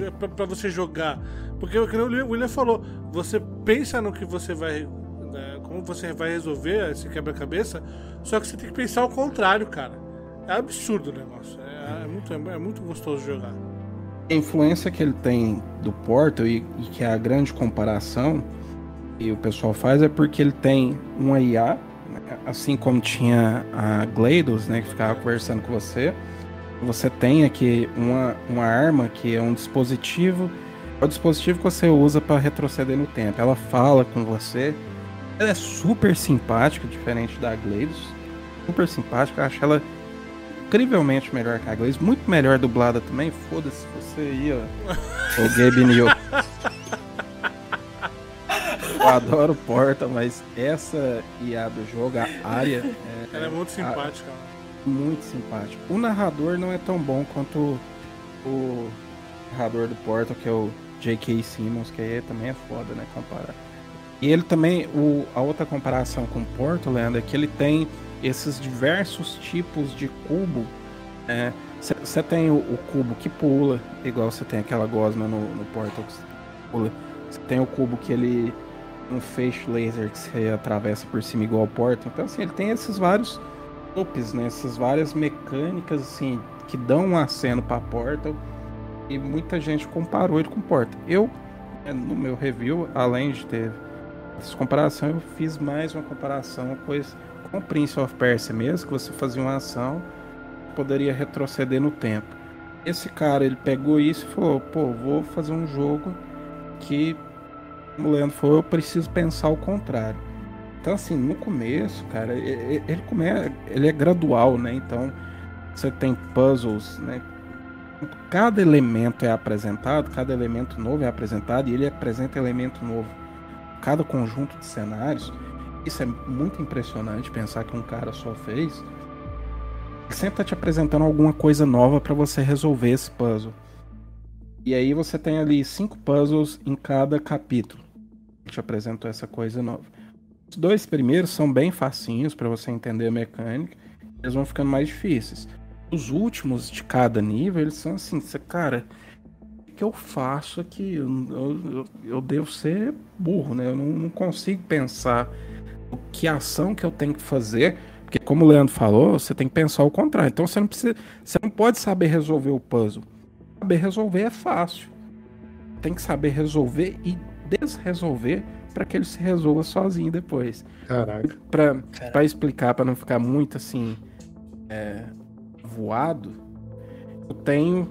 [SPEAKER 3] é pra, pra você jogar. Porque o que o William falou, você pensa no que você vai. né, como você vai resolver esse quebra-cabeça, só que você tem que pensar ao contrário, cara. É absurdo o negócio. É, é muito, é muito gostoso jogar.
[SPEAKER 1] A influência que ele tem do Portal e, e que é a grande comparação e o pessoal faz é porque ele tem uma IA, né, assim como tinha a GLaDOS, né, que ficava conversando com você. Você tem aqui uma, uma arma que é um dispositivo, é o dispositivo que você usa para retroceder no tempo. Ela fala com você. Ela é super simpática, diferente da GLaDOS. Super simpática, eu acho ela incrivelmente melhor que a GLaDOS, muito melhor dublada também. Foda-se aí, ó. O Gabe New. Eu adoro Porta, mas essa IA do jogo, a área, é,
[SPEAKER 3] Ela é muito
[SPEAKER 1] a-
[SPEAKER 3] simpática.
[SPEAKER 1] muito simpático. O narrador não é tão bom quanto o narrador do Portal, que é o J.K. Simmons, que aí também é foda, né, comparar. E ele também, o, a outra comparação com o Portal, Leandro, é que ele tem esses diversos tipos de cubo. Você tem o, o cubo que pula, igual você tem aquela gosma no, no Portal que pula. Você tem o cubo que ele. um feixe laser que você atravessa por cima igual ao Portal. Então, assim, ele tem esses vários loops, né? Essas várias mecânicas, assim, que dão um aceno pra Portal. E muita gente comparou ele com Portal. Eu, né, no meu review, além de ter essa comparação, eu fiz mais uma comparação com, esse, com o Prince of Persia mesmo, que você fazia uma ação poderia retroceder no tempo. Esse cara, ele pegou isso e falou, pô, vou fazer um jogo que, como o Leandro falou, eu preciso pensar o contrário. Então, assim, no começo, cara, ele, come... ele é gradual, né? Então, você tem puzzles, né? Cada elemento é apresentado, cada elemento novo é apresentado e ele apresenta elemento novo. Cada conjunto de cenários. Isso é muito impressionante pensar que um cara só fez. Sempre tá te apresentando alguma coisa nova para você resolver esse puzzle. E aí você tem ali cinco puzzles em cada capítulo. Ele te apresentou essa coisa nova. Os dois primeiros são bem facinhos para você entender a mecânica. Eles vão ficando mais difíceis. Os últimos de cada nível, eles são assim, você, cara, o que eu faço aqui? Eu, eu- eu devo ser burro, né? Eu não, não consigo pensar o que ação que eu tenho que fazer. Porque como o Leandro falou, você tem que pensar o contrário. Então você não precisa. Você não pode saber resolver o puzzle. Saber resolver é fácil. Tem que saber resolver e desresolver para que ele se resolva sozinho depois.
[SPEAKER 2] Caraca.
[SPEAKER 1] Pra explicar, para não ficar muito assim é, voado, eu tenho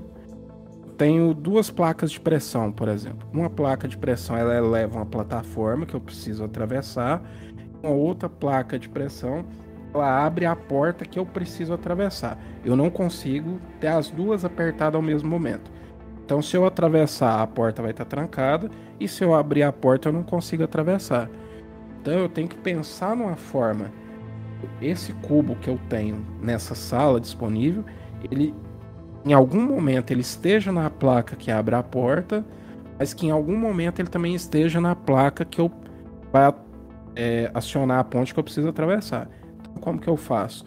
[SPEAKER 1] tenho duas placas de pressão, por exemplo. Uma placa de pressão ela eleva uma plataforma que eu preciso atravessar. Uma outra placa de pressão ela abre a porta que eu preciso atravessar. Eu não consigo ter as duas apertadas ao mesmo momento. Então, se eu atravessar, a porta vai estar trancada, e se eu abrir a porta, eu não consigo atravessar. Então, eu tenho que pensar numa forma. Esse cubo que eu tenho nessa sala disponível, ele em algum momento ele esteja na placa que abre a porta, mas que em algum momento ele também esteja na placa que eu vai é, acionar a ponte que eu preciso atravessar. Como que eu faço?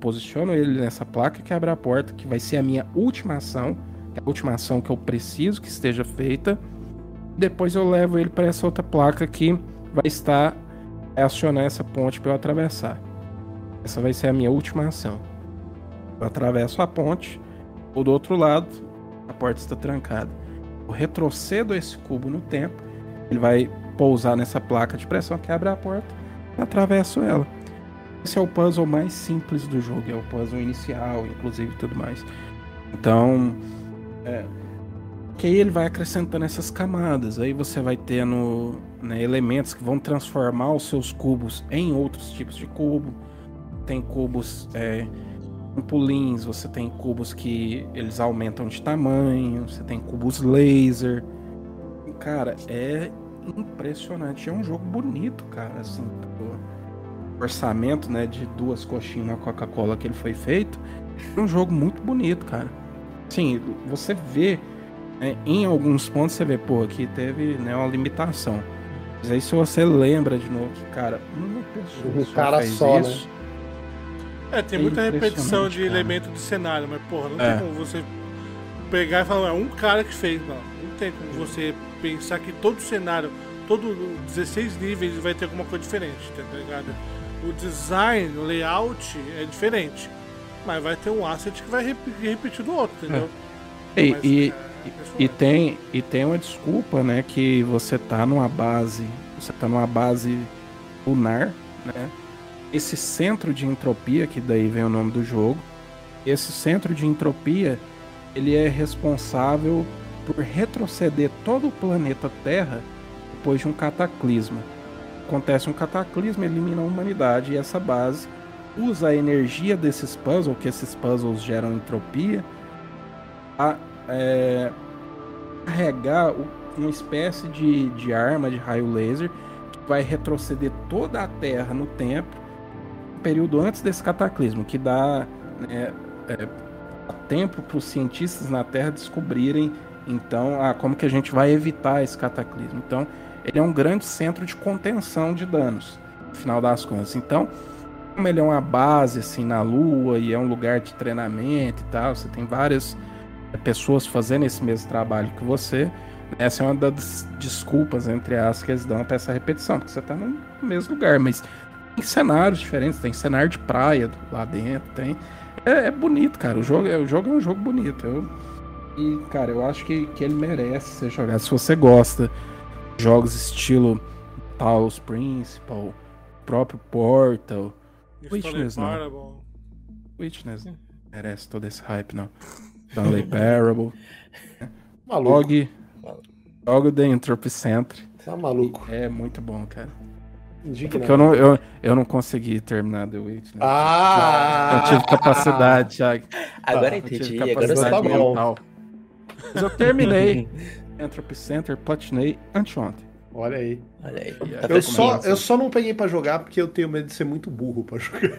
[SPEAKER 1] Posiciono ele nessa placa que abre a porta, que vai ser a minha última ação, é a última ação que eu preciso que esteja feita. Depois eu levo ele para essa outra placa que vai estar vai acionar essa ponte para eu atravessar. Essa vai ser a minha última ação. Eu atravesso a ponte, ou do outro lado, a porta está trancada. Eu retrocedo esse cubo no tempo, ele vai pousar nessa placa de pressão que abre a porta, e atravesso ela. Esse é o puzzle mais simples do jogo, é o puzzle inicial, inclusive tudo mais. Então, é, que aí ele vai acrescentando essas camadas. Aí você vai tendo né, elementos que vão transformar os seus cubos em outros tipos de cubo. Tem cubos é, pulins, você tem cubos que eles aumentam de tamanho, você tem cubos laser. Cara, é impressionante. É um jogo bonito, cara, assim, pro orçamento, né, de duas coxinhas na Coca-Cola que ele foi feito. É um jogo muito bonito, cara. Sim, você vê né, em alguns pontos você vê, pô, aqui teve né, uma limitação. Mas aí se você lembra de novo que, cara, uma pessoa
[SPEAKER 2] Um
[SPEAKER 1] só
[SPEAKER 2] cara
[SPEAKER 1] fez
[SPEAKER 2] só, né?
[SPEAKER 1] isso,
[SPEAKER 3] É, tem
[SPEAKER 1] É
[SPEAKER 3] muita repetição de
[SPEAKER 1] cara.
[SPEAKER 3] elemento de cenário, mas porra, não
[SPEAKER 1] É.
[SPEAKER 3] tem como você pegar e falar, é um cara que fez, não. Não tem como você pensar que todo cenário, todo 16 níveis vai ter alguma coisa diferente, tá ligado? O design, o layout é diferente. Mas vai ter um asset que vai rep- repetir do outro, entendeu?
[SPEAKER 1] E,
[SPEAKER 3] Mas,
[SPEAKER 1] e,
[SPEAKER 3] é,
[SPEAKER 1] e
[SPEAKER 3] impressionante.
[SPEAKER 1] tem, e tem uma desculpa, né? Que você tá numa base. Você tá numa base lunar, né? Esse centro de entropia, que daí vem o nome do jogo, esse centro de entropia, ele é responsável por retroceder todo o planeta Terra depois de um cataclisma. Acontece um cataclisma, elimina a humanidade e essa base usa a energia desses puzzles, que esses puzzles geram entropia, a é, carregar uma espécie de, de arma de raio laser que vai retroceder toda a Terra no tempo, um período antes desse cataclismo, que dá né, é, tempo para os cientistas na Terra descobrirem então ah, como que a gente vai evitar esse cataclismo. Então ele é um grande centro de contenção de danos, no final das contas. Então como ele é uma base assim na Lua e é um lugar de treinamento e tal, você tem várias é, pessoas fazendo esse mesmo trabalho que você. Essa é uma das desculpas, entre as que eles dão para essa repetição, porque você tá no mesmo lugar, mas tem cenários diferentes, tem cenário de praia lá dentro, tem. É, é bonito, cara. O jogo, é- o jogo é um jogo bonito. Eu, e, cara, eu acho que, que ele merece ser jogado. Se você gosta jogos estilo Taos Principal, próprio Portal, Witness, não.
[SPEAKER 3] Parable.
[SPEAKER 1] Witness não merece todo esse hype, não. Stanley Parable,
[SPEAKER 2] Maluco.
[SPEAKER 1] Log, Log The Entropy Center.
[SPEAKER 2] Tá maluco.
[SPEAKER 1] É muito bom, cara.
[SPEAKER 2] Indignado.
[SPEAKER 1] Porque eu não, eu, eu não consegui terminar The Witness.
[SPEAKER 2] Ah!
[SPEAKER 1] Eu tive capacidade, Thiago.
[SPEAKER 4] Agora
[SPEAKER 1] Eu
[SPEAKER 4] entendi, agora sabia.
[SPEAKER 2] tá bom.
[SPEAKER 1] Mas eu terminei Entropy Center, platinei anteontem.
[SPEAKER 2] Olha aí.
[SPEAKER 4] Olha aí.
[SPEAKER 1] Eu
[SPEAKER 4] Tá
[SPEAKER 2] Eu só, eu só não peguei pra jogar porque eu tenho medo de ser muito burro pra jogar.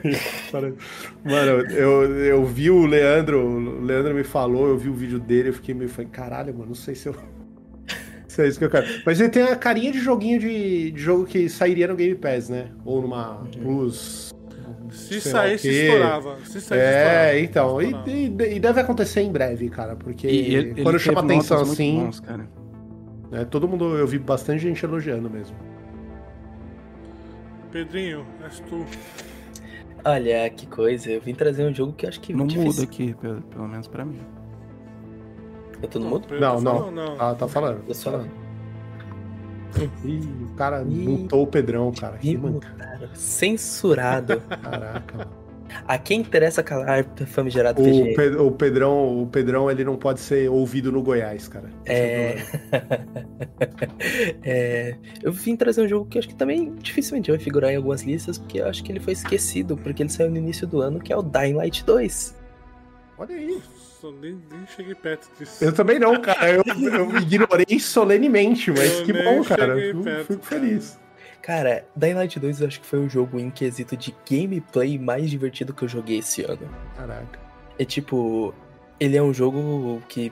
[SPEAKER 2] Mano, eu, eu vi o Leandro, o Leandro me falou, eu vi o vídeo dele, eu fiquei meio, falei, caralho, mano, não sei se eu... Se é isso que eu quero. Mas ele tem a carinha de joguinho de, de jogo que sairia no Game Pass, né? Ou numa Plus.
[SPEAKER 3] Se saísse,
[SPEAKER 2] quê.
[SPEAKER 3] estourava. Se saísse,
[SPEAKER 2] É,
[SPEAKER 3] estourava.
[SPEAKER 2] então. E,
[SPEAKER 3] Estourava.
[SPEAKER 2] e- e deve acontecer em breve, cara, porque
[SPEAKER 1] E ele-
[SPEAKER 2] quando
[SPEAKER 1] ele
[SPEAKER 2] chama atenção assim,
[SPEAKER 1] bons, cara.
[SPEAKER 2] né, todo mundo, eu vi bastante gente elogiando mesmo.
[SPEAKER 3] Pedrinho, és tu.
[SPEAKER 4] Olha, que coisa. Eu vim trazer um jogo que eu acho que
[SPEAKER 1] Não
[SPEAKER 4] difícil.
[SPEAKER 1] muda aqui, pelo, pelo menos pra mim.
[SPEAKER 4] Eu tô no mudo?
[SPEAKER 2] Não,
[SPEAKER 3] tá
[SPEAKER 2] não. Ah, tá falando.
[SPEAKER 4] Tô falando.
[SPEAKER 2] Ih, o cara mutou o Pedrão, cara. Que
[SPEAKER 4] mutaram. Censurado.
[SPEAKER 2] Caraca, mano.
[SPEAKER 4] A quem interessa calar famigerado
[SPEAKER 2] O? Pe- o Pedrão, o Pedrão, ele não pode ser ouvido no Goiás, cara.
[SPEAKER 4] É.
[SPEAKER 2] problema.
[SPEAKER 4] É, eu vim trazer um jogo que acho que também dificilmente vai figurar em algumas listas, porque eu acho que ele foi esquecido, porque ele saiu no início do ano, que é o Dying Light 2.
[SPEAKER 2] Olha aí.
[SPEAKER 3] Nossa, nem, nem cheguei perto disso.
[SPEAKER 2] Eu também não, cara. Eu, eu ignorei solenemente, mas
[SPEAKER 3] Eu
[SPEAKER 2] que bom, cara. Eu
[SPEAKER 3] perto,
[SPEAKER 2] fico
[SPEAKER 3] cara.
[SPEAKER 2] feliz.
[SPEAKER 4] Cara, Dying Light 2 eu acho que foi o jogo em quesito de gameplay mais divertido que eu joguei esse ano.
[SPEAKER 2] Caraca.
[SPEAKER 4] É tipo, ele é um jogo que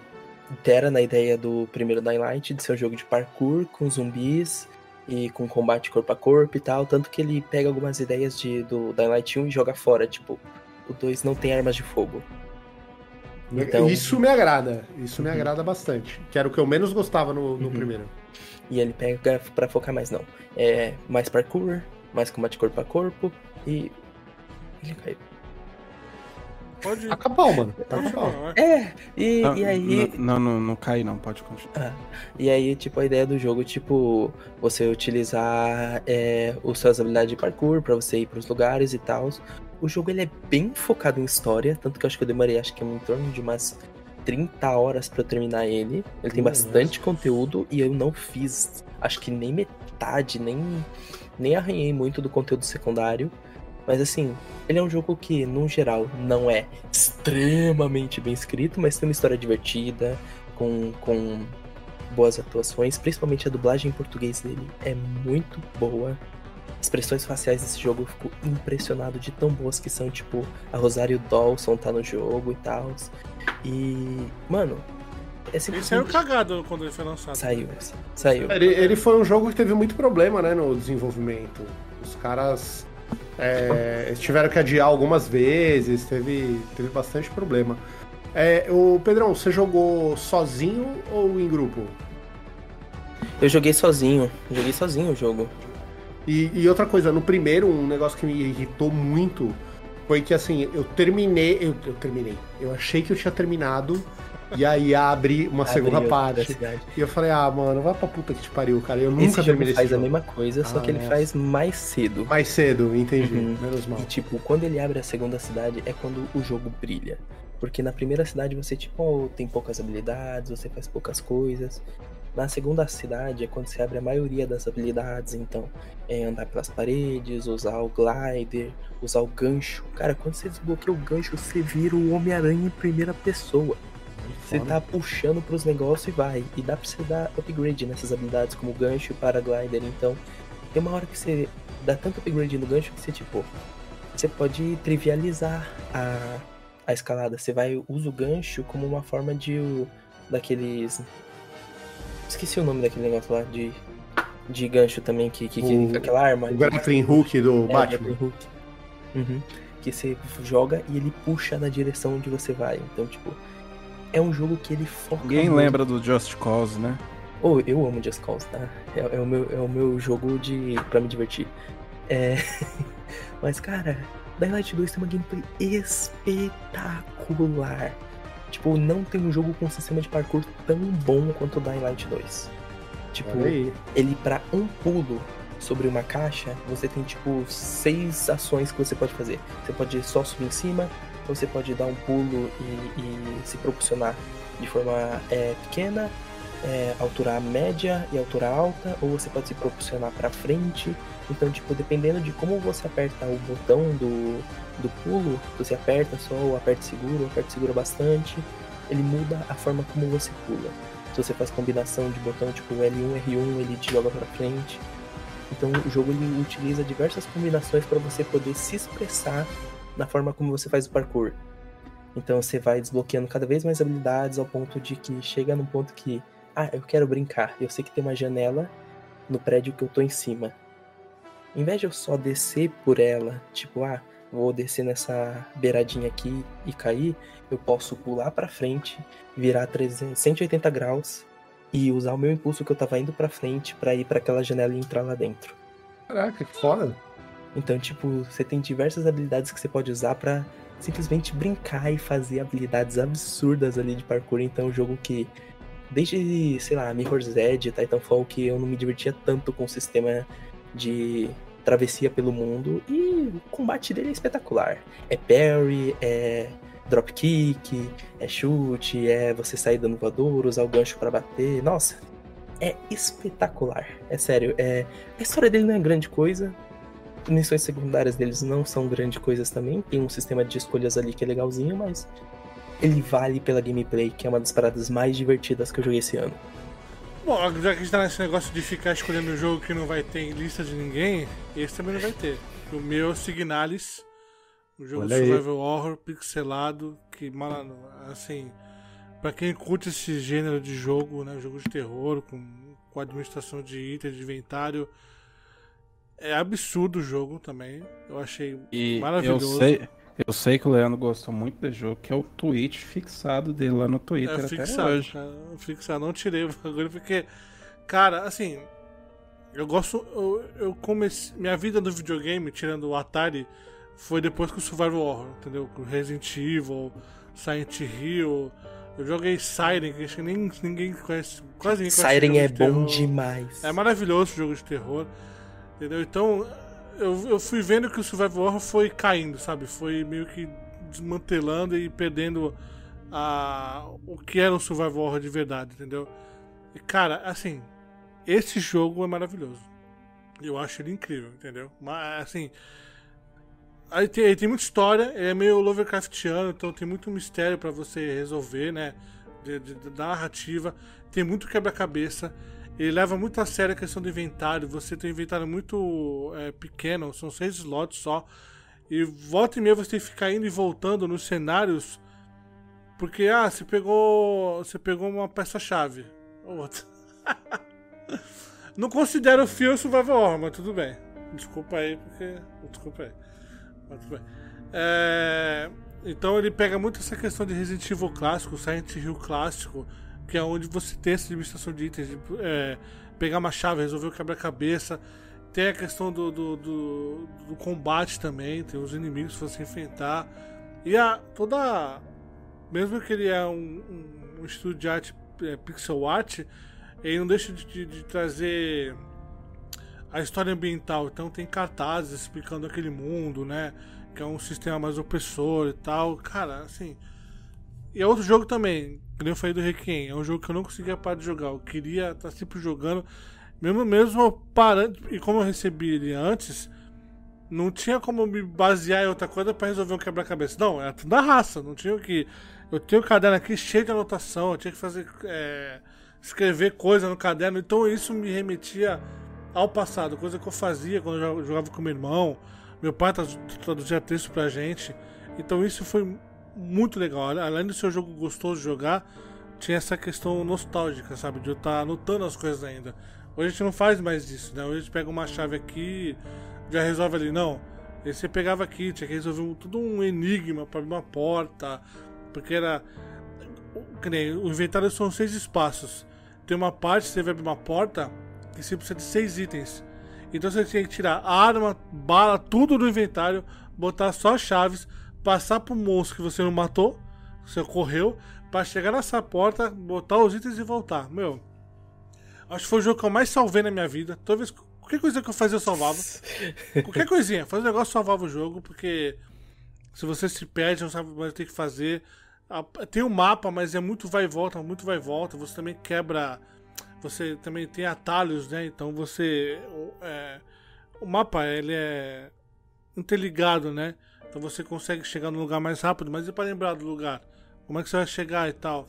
[SPEAKER 4] intera na ideia do primeiro Dying Light de ser um jogo de parkour com zumbis e com combate corpo a corpo e tal, tanto que ele pega algumas ideias de, do Dying Light 1 e joga fora, tipo, o 2 não tem armas de fogo. Então-
[SPEAKER 2] Isso me agrada. Isso me
[SPEAKER 4] Uhum.
[SPEAKER 2] agrada bastante. Que era o que eu menos gostava no, no
[SPEAKER 4] Uhum.
[SPEAKER 2] primeiro.
[SPEAKER 4] E ele pega pra focar mais não. É mais parkour, mais combate corpo a corpo e ele caiu.
[SPEAKER 3] Pode.
[SPEAKER 2] Taca pau, mano. Taca
[SPEAKER 3] Pode
[SPEAKER 2] pau.
[SPEAKER 3] falar.
[SPEAKER 4] É, e,
[SPEAKER 1] Não,
[SPEAKER 4] e aí
[SPEAKER 1] Não, não, não cai não, pode continuar.
[SPEAKER 4] E aí, tipo, a ideia do jogo, tipo, você utilizar é, as suas habilidades de parkour pra você ir pros lugares e tal. O jogo, ele é bem focado em história, tanto que eu acho que eu demorei, acho que em torno de umas 30 horas eu terminar ele. Ele tem bastante conteúdo e eu não fiz, acho que nem metade, nem, nem arranhei muito do conteúdo secundário. Mas assim, ele é um jogo que, no geral, não é extremamente bem escrito, mas tem uma história divertida, com, com boas atuações, principalmente a dublagem em português dele é muito boa. Expressões faciais desse jogo eu fico impressionado de tão boas que são, tipo, a Rosário Dawson tá no jogo e tal. E, mano, é
[SPEAKER 3] Ele
[SPEAKER 4] simplesmente...
[SPEAKER 3] saiu cagado quando ele foi lançado.
[SPEAKER 4] Saiu, saiu.
[SPEAKER 2] Ele, ele foi um jogo que teve muito problema, né, no desenvolvimento. Os caras é, tiveram que adiar algumas vezes, teve, teve bastante problema. É, o Pedrão, você jogou sozinho ou em grupo?
[SPEAKER 4] Eu joguei sozinho, joguei sozinho o jogo.
[SPEAKER 2] E, e outra coisa, no primeiro, um negócio que me irritou muito foi que assim, eu terminei. Eu, eu terminei. Eu achei que eu tinha terminado. E aí abre uma segunda
[SPEAKER 4] Abriu da
[SPEAKER 2] parte. E eu falei, ah, mano, vai pra puta que te pariu, cara. Eu
[SPEAKER 4] Esse
[SPEAKER 2] nunca
[SPEAKER 4] jogo
[SPEAKER 2] terminei
[SPEAKER 4] faz
[SPEAKER 2] esse
[SPEAKER 4] a
[SPEAKER 2] jogo.
[SPEAKER 4] mesma coisa, só
[SPEAKER 2] Ah,
[SPEAKER 4] que ele
[SPEAKER 2] nossa.
[SPEAKER 4] faz mais cedo.
[SPEAKER 2] Mais cedo, entendi.
[SPEAKER 4] Uhum.
[SPEAKER 2] Menos mal.
[SPEAKER 4] E tipo, quando ele abre a segunda cidade é quando o jogo brilha. Porque na primeira cidade você, tipo, tem poucas habilidades, você faz poucas coisas. Na segunda cidade é quando você abre a maioria das habilidades, então é andar pelas paredes, usar o glider, usar o gancho. Cara, quando você desbloqueia o gancho, você vira o Homem-Aranha em primeira pessoa. Você tá puxando pros negócios e vai. E dá pra você dar upgrade nessas habilidades, como gancho e paraglider. Então, tem uma hora que você dá tanto upgrade no gancho que você, tipo, você pode trivializar a, a escalada. Você vai usa o gancho como uma forma de daqueles. Esqueci o nome daquele negócio lá de. De gancho também, que, que, que-
[SPEAKER 2] O-
[SPEAKER 4] aquela arma.
[SPEAKER 2] O grappling hook do
[SPEAKER 4] É,
[SPEAKER 2] Batman.
[SPEAKER 4] hook. Uhum. Que você joga e ele puxa na direção onde você vai. Então, tipo, é um jogo que ele foca.
[SPEAKER 1] Ninguém
[SPEAKER 4] muito.
[SPEAKER 1] lembra do Just Cause, né?
[SPEAKER 4] Oh, eu amo Just Cause, tá? É, é o, meu, é o meu jogo de para me divertir. É... Mas, cara, Dying Light 2 tem uma gameplay espetacular. Tipo, não tem um jogo com um sistema de parkour tão bom quanto o Dying Light 2. Tipo, ele pra um pulo sobre uma caixa, você tem tipo seis ações que você pode fazer. Você pode só subir em cima, você pode dar um pulo e, e se propulsionar de forma é, pequena, é, altura média e altura alta, ou você pode se propulsionar para frente. Então, tipo, dependendo de como você aperta o botão do, do pulo, você aperta só ou aperta segura, ou aperta segura bastante, ele muda a forma como você pula. Se você faz combinação de botão tipo L1, R1, ele te joga para frente. Então o jogo ele utiliza diversas combinações para você poder se expressar na forma como você faz o parkour. Então você vai desbloqueando cada vez mais habilidades ao ponto de que chega num ponto que, ah, eu quero brincar. Eu sei que tem uma janela no prédio que eu tô em cima. Em vez de eu só descer por ela, tipo, ah, vou descer nessa beiradinha aqui e cair, eu posso pular para frente, virar 300, 180 graus e usar o meu impulso que eu tava indo para frente para ir para aquela janela e entrar lá dentro.
[SPEAKER 2] Caraca, que foda.
[SPEAKER 4] Então, tipo, você tem diversas habilidades que você pode usar para simplesmente brincar e fazer habilidades absurdas ali de parkour. Então, é um jogo que desde, sei lá, Mirror's Edge, Titanfall, que eu não me divertia tanto com o sistema de travessia pelo mundo. E o combate dele é espetacular. É parry, é dropkick, é chute, é você sair dando voador, usar o gancho para bater. Nossa, é espetacular. É sério, é... a história dele não é grande coisa. Missões secundárias deles não são grandes coisas também. Tem um sistema de escolhas ali que é legalzinho, mas ele vale pela gameplay, que é uma das paradas mais divertidas que eu joguei esse ano.
[SPEAKER 3] Bom, já que a gente tá nesse negócio de ficar escolhendo um jogo que não vai ter em lista de ninguém, esse também não vai ter. O meu é Signalis, um jogo Olha survival aí. horror pixelado, que, mano, assim, para quem curte esse gênero de jogo, né, jogo de terror com, com administração de itens, de inventário, é absurdo o jogo também. Eu achei e maravilhoso.
[SPEAKER 1] Eu sei, eu sei que o Leandro gostou muito do jogo, que é o tweet fixado dele lá no Twitter é, fixado, até hoje.
[SPEAKER 3] Cara, fixado, não tirei o bagulho porque, cara, assim, eu gosto, eu, eu comecei, minha vida no videogame, tirando o Atari, foi depois que o Survival Horror, entendeu? Com Resident Evil, Silent Hill, eu joguei Siren, que acho que nem, ninguém conhece, quase ninguém
[SPEAKER 4] conhece. Siren é bom demais.
[SPEAKER 3] É maravilhoso o jogo de terror, entendeu? Então, eu, eu fui vendo que o Survival Horror foi caindo, sabe? Foi meio que desmantelando e perdendo a, o que era um Survival Horror de verdade, entendeu? E cara, assim, esse jogo é maravilhoso. Eu acho ele incrível, entendeu? Mas assim. Aí tem, aí tem muita história, é meio Lovecraftiano, então tem muito mistério para você resolver, né? De, de, da narrativa. Tem muito quebra-cabeça. Ele leva muito a sério a questão do inventário. Você tem um inventário muito é, pequeno, são seis slots só. E volta e meia você tem que ficar indo e voltando nos cenários. Porque, ah, você pegou. Você pegou uma peça-chave. Outra. Não considero o Fear Survival Horror, mas tudo bem. Desculpa aí, porque. Desculpa aí. Mas tudo bem. É... Então ele pega muito essa questão de Resident Evil clássico, Silent Hill clássico que é onde você tem essa administração de itens, de, é, pegar uma chave, resolver o quebra-cabeça. Tem a questão do, do, do, do, combate também, tem os inimigos que você enfrentar. E a, toda. Mesmo que ele é um, um, um estúdio de arte é, pixel art, ele não deixa de, de, de trazer a história ambiental. Então tem cartazes explicando aquele mundo, né? Que é um sistema mais opressor e tal. Cara, assim. E é outro jogo também, que eu falei do Requiem, é um jogo que eu não conseguia parar de jogar. Eu queria estar tá sempre jogando. Mesmo, mesmo parando. E como eu recebi ele antes, não tinha como me basear em outra coisa para resolver um quebra-cabeça. Não, era tudo da raça. Não tinha que. Eu tenho o um caderno aqui cheio de anotação, eu tinha que fazer. É, escrever coisa no caderno. Então isso me remetia ao passado, coisa que eu fazia quando eu jogava com meu irmão. Meu pai traduzia texto pra gente. Então isso foi muito legal. Além do seu jogo gostoso de jogar, tinha essa questão nostálgica, sabe? De eu estar tá anotando as coisas ainda. Hoje a gente não faz mais isso, né? Hoje a gente pega uma chave aqui, já resolve ali. Não. E você pegava aqui, tinha que resolver um, tudo um enigma para abrir uma porta. Porque era. O inventário são seis espaços. Tem uma parte que você vai abrir uma porta que você precisa de seis itens. Então você tinha que tirar arma, bala, tudo do inventário, botar só chaves passar pro monstro que você não matou, você correu, para chegar nessa porta, botar os itens e voltar. Meu, acho que foi o jogo que eu mais salvei na minha vida. Toda vez, qualquer coisa que eu fazia, eu salvava. qualquer coisinha, fazer um negócio, salvava o jogo, porque se você se perde, não sabe mais o que fazer. Tem um mapa, mas é muito vai e volta, muito vai e volta. Você também quebra. Você também tem atalhos, né? Então você. É, o mapa, ele é interligado, né? Então você consegue chegar no lugar mais rápido, mas e para lembrar do lugar? Como é que você vai chegar e tal?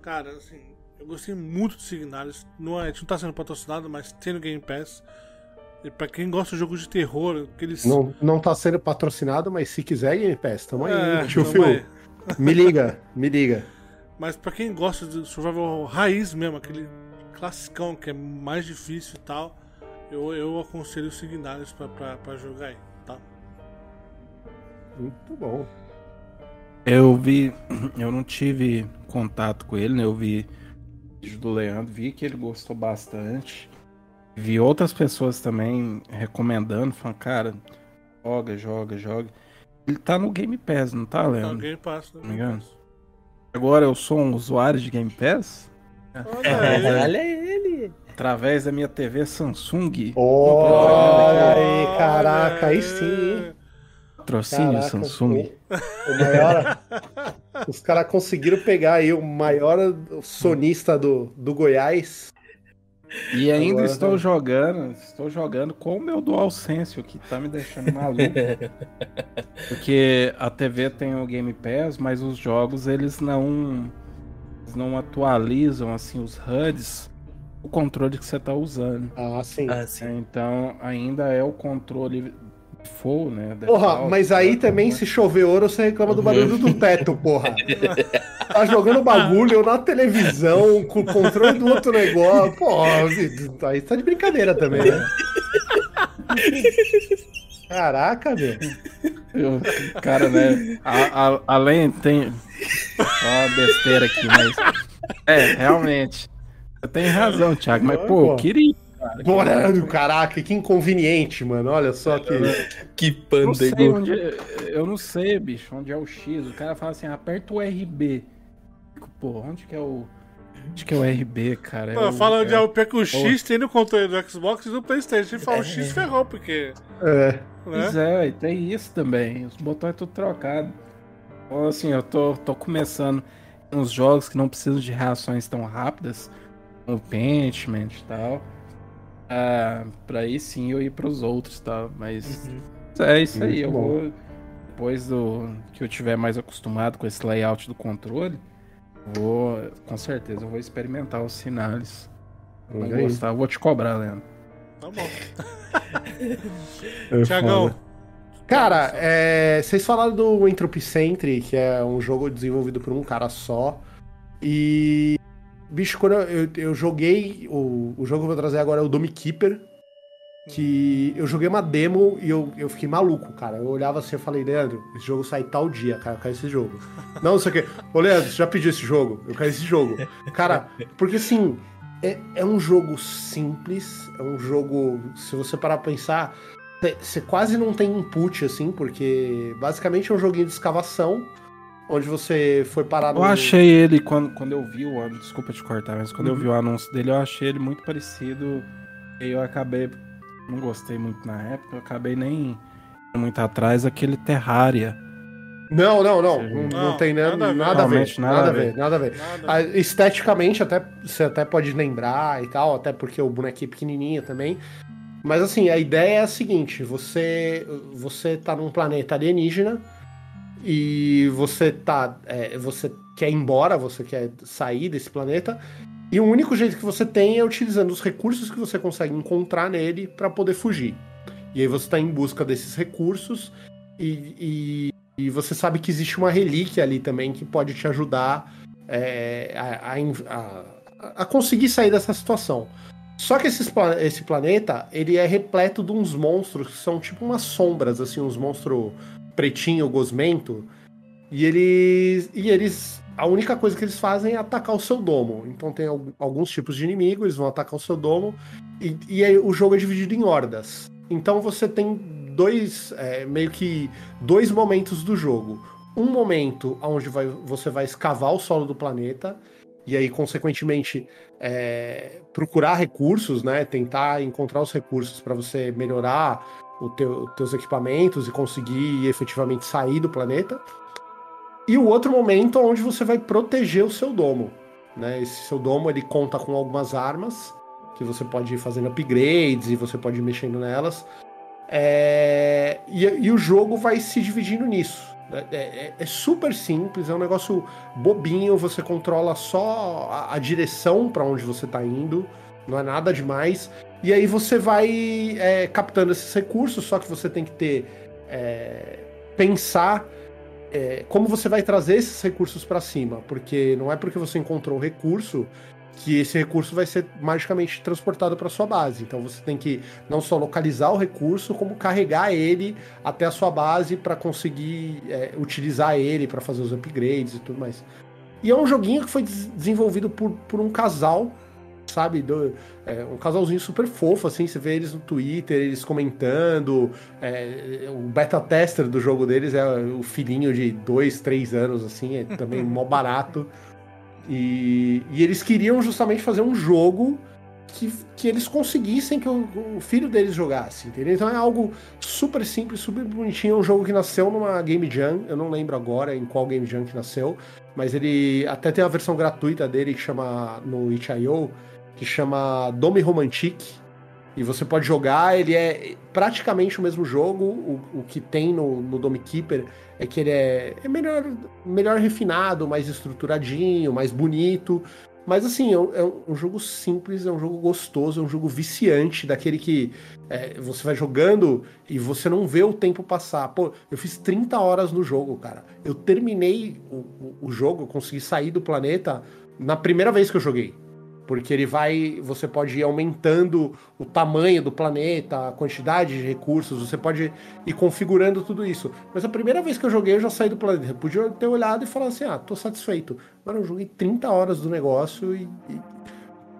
[SPEAKER 3] Cara, assim, eu gostei muito de Signalis. Não, é, a gente não tá sendo patrocinado, mas tem no Game Pass. E pra quem gosta de jogos de terror, aqueles.
[SPEAKER 2] Não, não tá sendo patrocinado, mas se quiser, Game Pass, tamo é, aí, tio Phil. Me liga, me liga.
[SPEAKER 3] Mas pra quem gosta de survival raiz mesmo, aquele classicão que é mais difícil e tal, eu, eu aconselho o Signalis pra, pra, pra jogar aí.
[SPEAKER 2] Muito bom.
[SPEAKER 1] Eu vi, eu não tive contato com ele, né? Eu vi vídeo do Leandro, vi que ele gostou bastante. Vi outras pessoas também recomendando, falando, cara, joga, joga, joga. Ele tá no Game Pass, não tá, Leandro? Tá no
[SPEAKER 3] Game Pass,
[SPEAKER 1] não me engano. Agora eu sou um usuário de Game Pass?
[SPEAKER 3] Olha aí.
[SPEAKER 4] Olha ele.
[SPEAKER 1] Através da minha TV Samsung.
[SPEAKER 2] Olha aí,
[SPEAKER 3] Olha
[SPEAKER 2] caraca, aí
[SPEAKER 3] aí.
[SPEAKER 2] sim, hein?
[SPEAKER 1] Patrocínio
[SPEAKER 2] Caraca,
[SPEAKER 1] Samsung.
[SPEAKER 2] O, o maior. os caras conseguiram pegar aí o maior sonista do, do Goiás.
[SPEAKER 1] E ainda
[SPEAKER 2] Agora
[SPEAKER 1] estou
[SPEAKER 2] vai.
[SPEAKER 1] jogando, estou jogando com o meu DualSense, o que tá me deixando maluco. Porque a TV tem o Game Pass, mas os jogos eles não eles não atualizam assim os HUDs, o controle que você tá usando.
[SPEAKER 2] Ah, sim.
[SPEAKER 4] Ah, sim.
[SPEAKER 1] Então ainda é o controle full, né?
[SPEAKER 2] Porra,
[SPEAKER 1] default,
[SPEAKER 2] mas aí
[SPEAKER 1] né?
[SPEAKER 2] também, se chover ouro, você reclama do barulho do teto, porra. Tá jogando bagulho na televisão, com o controle do outro negócio. Porra, aí tá de brincadeira também, né? Caraca, meu.
[SPEAKER 1] Eu- cara, né? a- a- além tem só uma besteira aqui, mas é realmente. Você tem razão, Thiago. Mas pô, eu queria. Cara,
[SPEAKER 2] Bora, caraca, que inconveniente, mano. Olha só que.
[SPEAKER 4] Que
[SPEAKER 1] Eu não sei
[SPEAKER 4] pândego.
[SPEAKER 1] onde. Eu não sei, bicho, onde é o X. O cara fala assim, aperta o RB. Fico, Pô, onde que é o. Onde que é o RB, cara? É
[SPEAKER 3] fala onde
[SPEAKER 1] é-
[SPEAKER 3] é o pior que o X tem no controle do Xbox e do Playstation. Se fala o X ferrou, porque.
[SPEAKER 2] É.
[SPEAKER 3] Né?
[SPEAKER 1] Pois é, e tem isso também. Os botões é tudo trocado. Então, assim, eu tô, tô começando uns jogos que não precisam de reações tão rápidas, como o Pentiment e tal. Ah, pra aí sim eu ir pros outros, tá? Mas
[SPEAKER 4] Uhum.
[SPEAKER 1] é isso aí,
[SPEAKER 2] Muito
[SPEAKER 1] eu
[SPEAKER 2] bom.
[SPEAKER 1] vou. Depois do que eu tiver mais acostumado com esse layout do controle, vou. Com certeza eu vou experimentar os sinais. Vou
[SPEAKER 2] aí.
[SPEAKER 1] gostar, eu vou te cobrar, Leandro.
[SPEAKER 3] Tá bom.
[SPEAKER 2] É
[SPEAKER 3] Tiagão.
[SPEAKER 2] Cara, é, vocês falaram do Entropy Century, que é um jogo desenvolvido por um cara só. E. Bicho, quando eu, eu, joguei. O, o jogo que eu vou trazer agora é o Dome Keeper. Que eu joguei uma demo e eu, eu fiquei maluco, cara. Eu olhava assim e falei, Leandro, esse jogo sai tal dia, cara. Eu quero esse jogo. Não, sei o quê. Ô, Leandro, você já pediu esse jogo? Eu quero esse jogo. Cara, porque assim, é, é um jogo simples, é um jogo. Se você parar pra pensar, você quase não tem input, assim, porque basicamente é um joguinho de escavação, onde você foi parado.
[SPEAKER 1] Eu
[SPEAKER 2] no-
[SPEAKER 1] achei ele, quando, quando eu vi o anúncio, desculpa te cortar, mas quando
[SPEAKER 2] Uhum.
[SPEAKER 1] eu vi o anúncio dele, eu achei ele muito parecido. E eu acabei, não gostei muito na época, eu acabei nem muito atrás aquele Terraria.
[SPEAKER 2] Não, não, não. Não, não tem nada,
[SPEAKER 3] nada a ver.
[SPEAKER 2] nada, a ver.
[SPEAKER 1] Nada
[SPEAKER 2] Nada
[SPEAKER 1] a
[SPEAKER 2] ver. nada a ver.
[SPEAKER 3] Nada.
[SPEAKER 2] Ah, Esteticamente, até, você até pode lembrar e tal, até porque o bonequinho é pequenininho também. Mas assim, a ideia é a seguinte: você, você tá num planeta alienígena e você tá. é, você quer ir embora, você quer sair desse planeta. E o único jeito que você tem é utilizando os recursos que você consegue encontrar nele para poder fugir. E aí você tá em busca desses recursos e, e e você sabe que existe uma relíquia ali também que pode te ajudar é, a, a- a- conseguir sair dessa situação. Só que esses esse planeta, ele é repleto de uns monstros que são tipo umas sombras, assim, uns monstros pretinho, gosmento. E eles, e eles, a única coisa que eles fazem é atacar o seu domo. Então tem al- alguns tipos de inimigo, eles vão atacar o seu domo. E, e aí o jogo é dividido em hordas. Então você tem dois, é, meio que dois momentos do jogo. Um momento onde vai, você vai escavar o solo do planeta e aí, consequentemente, é, procurar recursos, né? Tentar encontrar os recursos para você melhorar os teu, teus equipamentos e conseguir efetivamente sair do planeta. E o outro momento onde você vai proteger o seu domo. Né? Esse seu domo ele conta com algumas armas que você pode ir fazendo upgrades e você pode ir mexendo nelas. É, e, e o jogo vai se dividindo nisso. É, é- é super simples, é um negócio bobinho, você controla só a, a direção para onde você tá indo, não é nada demais. E aí você vai é, captando esses recursos, só que você tem que ter. é, pensar é, como você vai trazer esses recursos para cima, porque não é porque você encontrou o recurso que esse recurso vai ser magicamente transportado para sua base. Então você tem que não só localizar o recurso, como carregar ele até a sua base para conseguir é, utilizar ele para fazer os upgrades e tudo mais. E é um joguinho que foi des- desenvolvido por, por um casal, sabe? Do- é, um casalzinho super fofo, assim. Você vê eles no Twitter, eles comentando. é, o beta tester do jogo deles é o filhinho de dois, três anos, assim. É também mó barato. E, e eles queriam justamente fazer um jogo que, que eles conseguissem que o, o, filho deles jogasse, entendeu? Então é algo super simples, super bonitinho. É um jogo que nasceu numa Game Jam, eu não lembro agora em qual Game Jam que nasceu, mas ele até tem a versão gratuita dele que chama no itch.io, que chama Dome Romantique. E você pode jogar, ele é praticamente o mesmo jogo. O, o que tem no, no Dome Keeper é que ele é, é melhor, melhor refinado, mais estruturadinho, mais bonito. Mas assim, é um, é um, jogo simples, é um jogo gostoso, é um jogo viciante, daquele que é, você vai jogando e você não vê o tempo passar. Pô, eu fiz 30 horas no jogo, cara. Eu terminei o, o, o jogo, consegui sair do planeta na primeira vez que eu joguei porque ele vai, você pode ir aumentando o tamanho do planeta, a quantidade de recursos, você pode ir configurando tudo isso. Mas a primeira vez que eu joguei, eu já saí do planeta. Eu podia ter olhado e falar assim: ah, tô satisfeito. Agora eu joguei 30 horas do negócio e. e...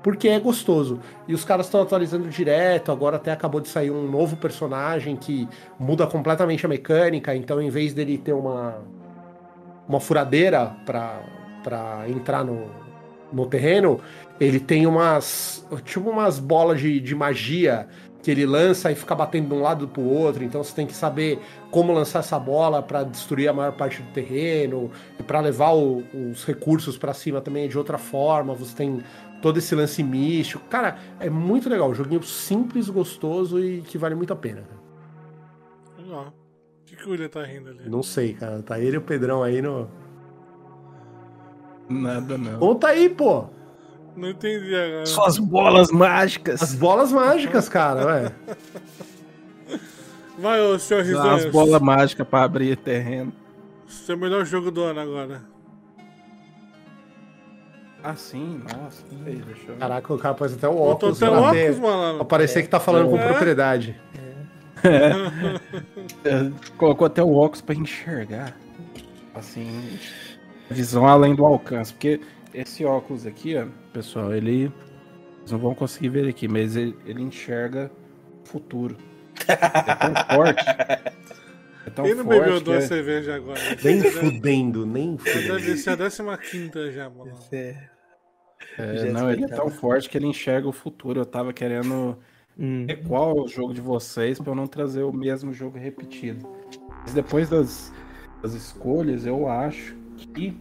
[SPEAKER 2] Porque é gostoso. E os caras estão atualizando direto. Agora até acabou de sair um novo personagem que muda completamente a mecânica. Então, em vez dele ter uma, uma furadeira para entrar no, no terreno, ele tem umas. Tipo umas bolas de, de magia que ele lança e fica batendo de um lado pro outro. Então você tem que saber como lançar essa bola para destruir a maior parte do terreno e para levar o, os recursos para cima também de outra forma. Você tem todo esse lance místico. Cara, é muito legal. Um joguinho simples, gostoso e que vale muito a pena.
[SPEAKER 3] Legal. O que, que o William tá rindo ali?
[SPEAKER 2] Não sei, cara. Tá ele e o Pedrão aí no.
[SPEAKER 1] Nada não.
[SPEAKER 2] Conta aí, pô!
[SPEAKER 3] Não entendi agora.
[SPEAKER 1] Suas bolas mágicas.
[SPEAKER 2] As bolas mágicas, cara, ué.
[SPEAKER 3] Vai, ô senhor Risonho.
[SPEAKER 1] As bolas mágicas pra abrir terreno.
[SPEAKER 3] Seu melhor jogo do ano agora.
[SPEAKER 1] Ah, sim, nossa. Aí, deixa eu...
[SPEAKER 2] Caraca, o cara pôs até o óculos.
[SPEAKER 3] Botou até o óculos, mano.
[SPEAKER 2] Pra parecer que tá falando com
[SPEAKER 3] É?
[SPEAKER 2] propriedade.
[SPEAKER 1] É, Colocou até o óculos pra enxergar. Assim, visão além do alcance. Porque esse óculos aqui, ó, pessoal, ele. Vocês não vão conseguir ver aqui, mas ele, ele enxerga o futuro. É tão forte. É tão
[SPEAKER 3] Quem não
[SPEAKER 1] forte.
[SPEAKER 3] bebeu duas
[SPEAKER 1] é-
[SPEAKER 3] cervejas agora?
[SPEAKER 2] Nem fudendo, nem fudendo.
[SPEAKER 3] Deve ser a décima quinta já, mano.
[SPEAKER 4] É.
[SPEAKER 1] é, não, ele é tão forte que ele enxerga o futuro. Eu tava querendo
[SPEAKER 4] Hum.
[SPEAKER 1] ver qual o jogo de vocês pra eu não trazer o mesmo jogo repetido. Mas depois das, das escolhas, eu acho que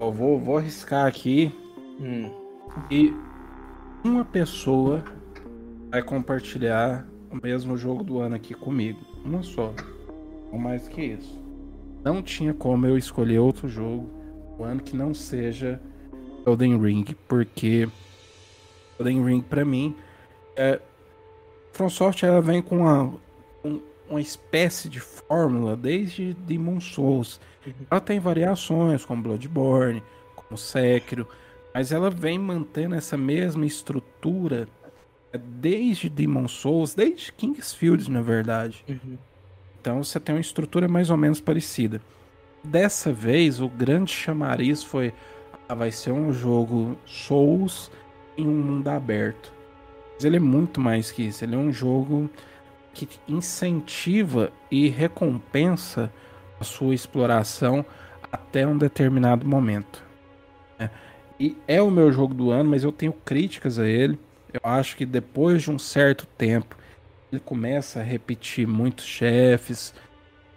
[SPEAKER 1] eu vou, vou arriscar aqui
[SPEAKER 4] Hum.
[SPEAKER 1] e uma pessoa vai compartilhar o mesmo jogo do ano aqui comigo. Uma só. Não mais que isso. Não tinha como eu escolher outro jogo o ano que não seja Elden Ring, porque Elden Ring pra mim é From Software ela vem com uma, um- uma espécie de fórmula desde Demon Souls. Ela tem variações como Bloodborne, como Sekiro, mas ela vem mantendo essa mesma estrutura é, desde Demon Souls, desde Kingsfield, na verdade.
[SPEAKER 4] Uhum.
[SPEAKER 1] Então você tem uma estrutura mais ou menos parecida. Dessa vez, o grande chamariz foi: ah, vai ser um jogo Souls em um mundo aberto. Mas ele é muito mais que isso. Ele é um jogo que incentiva e recompensa a sua exploração até um determinado momento. né? E é o meu jogo do ano, mas eu tenho críticas a ele. Eu acho que depois de um certo tempo ele começa a repetir muitos chefes.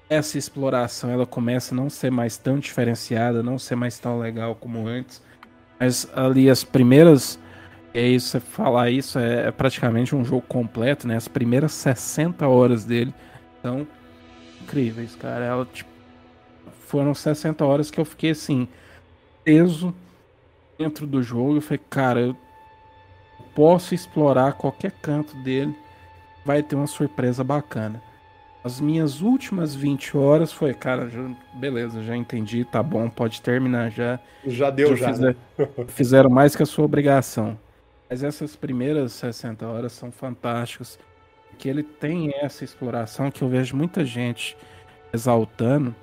[SPEAKER 1] Essa exploração ela começa a não ser mais tão diferenciada, não ser mais tão legal como antes. Mas ali as primeiras. E aí você falar isso é, é praticamente um jogo completo, né? As primeiras 60 horas dele são incríveis, cara. Ela, tipo, foram 60 horas que eu fiquei assim, preso dentro do jogo. Eu falei, cara, eu posso explorar qualquer canto dele, vai ter uma surpresa bacana. As minhas últimas 20 horas foi, cara, já- beleza, já entendi, tá bom, pode terminar já.
[SPEAKER 2] Já deu,
[SPEAKER 1] Já
[SPEAKER 2] já.
[SPEAKER 1] fizer-
[SPEAKER 2] né?
[SPEAKER 1] Fizeram mais que a sua obrigação. Mas essas primeiras 60 horas são fantásticas. Que ele tem essa exploração que eu vejo muita gente exaltando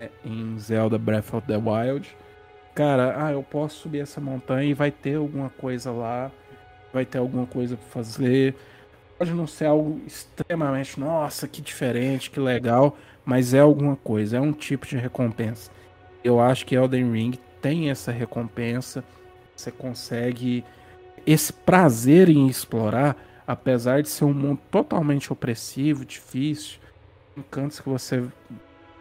[SPEAKER 1] né, em Zelda Breath of the Wild. Cara, ah, eu posso subir essa montanha e vai ter alguma coisa lá, vai ter alguma coisa pra fazer. Pode não ser algo extremamente, nossa, que diferente, que legal, mas é alguma coisa, é um tipo de recompensa. Eu acho que Elden Ring tem essa recompensa, você consegue esse prazer em explorar, apesar de ser um mundo totalmente opressivo, difícil, encantos que você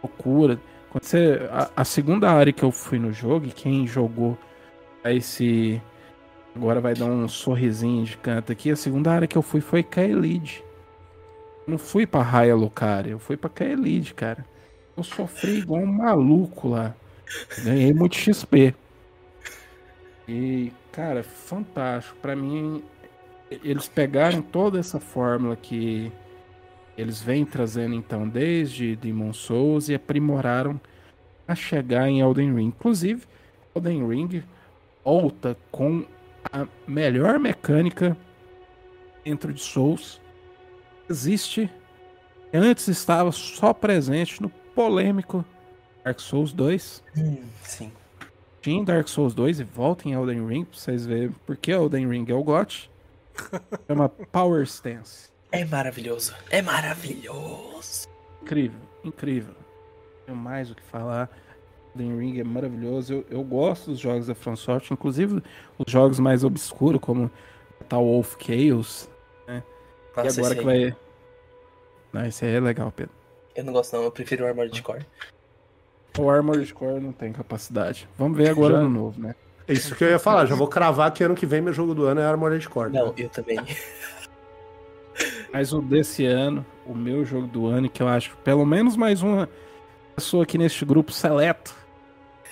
[SPEAKER 1] procura. Quando você, a, a, segunda área que eu fui no jogo, e quem jogou esse. Agora vai dar um sorrisinho de canto aqui. A segunda área que eu fui foi Kaelid. Não fui pra Raia Lucaria, eu fui pra Kaelid, cara. Eu sofri igual um maluco lá. Ganhei muito XP. E, cara, fantástico. Para mim, eles pegaram toda essa fórmula que eles vêm trazendo então desde Demon Souls e aprimoraram a chegar em Elden Ring. Inclusive, Elden Ring volta com a melhor mecânica dentro de Souls. Existe. Antes estava só presente no polêmico Dark Souls 2.
[SPEAKER 4] Hum, sim.
[SPEAKER 1] Tinha Dark Souls 2 e volta em Elden Ring pra vocês verem porque Elden Ring é o GOT. Chama Power Stance.
[SPEAKER 4] É maravilhoso. É maravilhoso.
[SPEAKER 1] Incrível, incrível. Tenho mais o que falar. Elden Ring é maravilhoso. Eu, eu gosto dos jogos da From Software, inclusive os jogos mais obscuros, como Tal Wolf Chaos. Né? Nossa, e agora que vai. Não, esse aí é legal, Pedro.
[SPEAKER 4] Eu não gosto não, eu prefiro o Armored Core.
[SPEAKER 1] O Armored Core não tem capacidade. Vamos ver agora já... no novo, né?
[SPEAKER 2] É isso que eu ia falar, já vou cravar que ano que vem meu jogo do ano é Armored Core.
[SPEAKER 4] Não, eu também.
[SPEAKER 1] Mas o desse ano, o meu jogo do ano, que eu acho pelo menos mais uma pessoa aqui neste grupo seleto,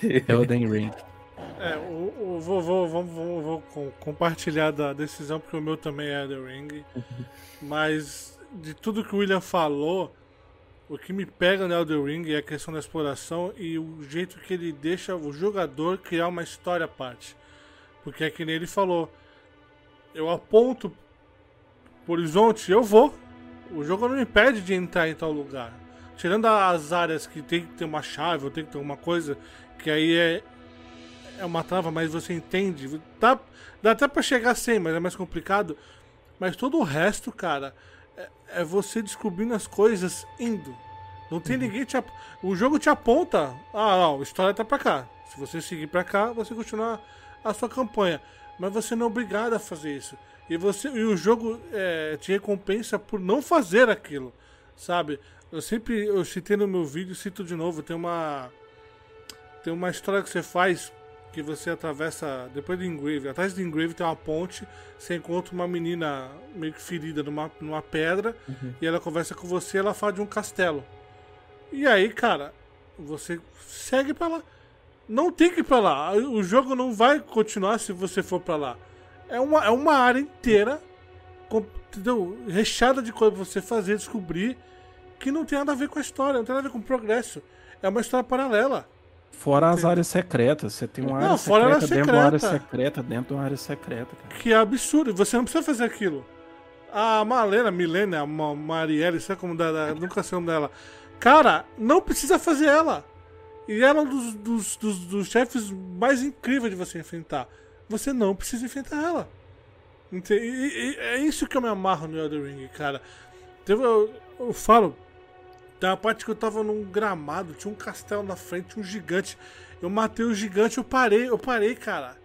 [SPEAKER 1] é o Den Ring.
[SPEAKER 3] É, o, o, vou, vou, vou, vou, vou, compartilhar da decisão, porque o meu também é The Ring. Uhum. Mas de tudo que o William falou, o que me pega no Elden Ring é a questão da exploração e o jeito que ele deixa o jogador criar uma história à parte. Porque é que nem ele falou. Eu aponto pro horizonte, eu vou. O jogo não me impede de entrar em tal lugar. Tirando as áreas que tem que ter uma chave ou tem que ter alguma coisa, que aí é, é uma trava, mas você entende. Dá até pra chegar sem, mas é mais complicado. Mas todo o resto, cara, é, é você descobrindo as coisas indo. Não tem uhum. ninguém te ap... O jogo te aponta. Ah, não, a história tá pra cá. Se você seguir pra cá, você continua a sua campanha. Mas você não é obrigado a fazer isso. E, você, e o jogo é, te recompensa por não fazer aquilo. Sabe? Eu sempre eu citei no meu vídeo, cito de novo, tem uma. Tem uma história que você faz que você atravessa depois de Engrave. Atrás de Engrave tem uma ponte, você encontra uma menina meio que ferida numa, numa pedra uhum. e ela conversa com você, ela fala de um castelo. E aí, cara, você segue para lá. Não tem que ir pra lá. O jogo não vai continuar se você for para lá. É uma, é uma área inteira, entendeu? Recheada de coisa pra você fazer, descobrir, que não tem nada a ver com a história, não tem nada a ver com o progresso. É uma história paralela.
[SPEAKER 1] Fora as áreas secretas. Você tem uma área não, secreta dentro secreta. de uma área secreta, dentro de uma área secreta. Cara.
[SPEAKER 3] Que absurdo. Você não precisa fazer aquilo. A Malena, Milena, a Marielle, sabe como da, nunca sei o nome dela. Cara, não precisa fazer ela. E ela é um dos, dos, dos, dos chefes mais incríveis de você enfrentar. Você não precisa enfrentar ela. E, e, e, é isso que eu me amarro no Elder Ring, cara. Eu, eu falo, tem uma parte que eu tava num gramado, tinha um castelo na frente, um gigante. Eu matei o gigante, eu parei, eu parei, cara.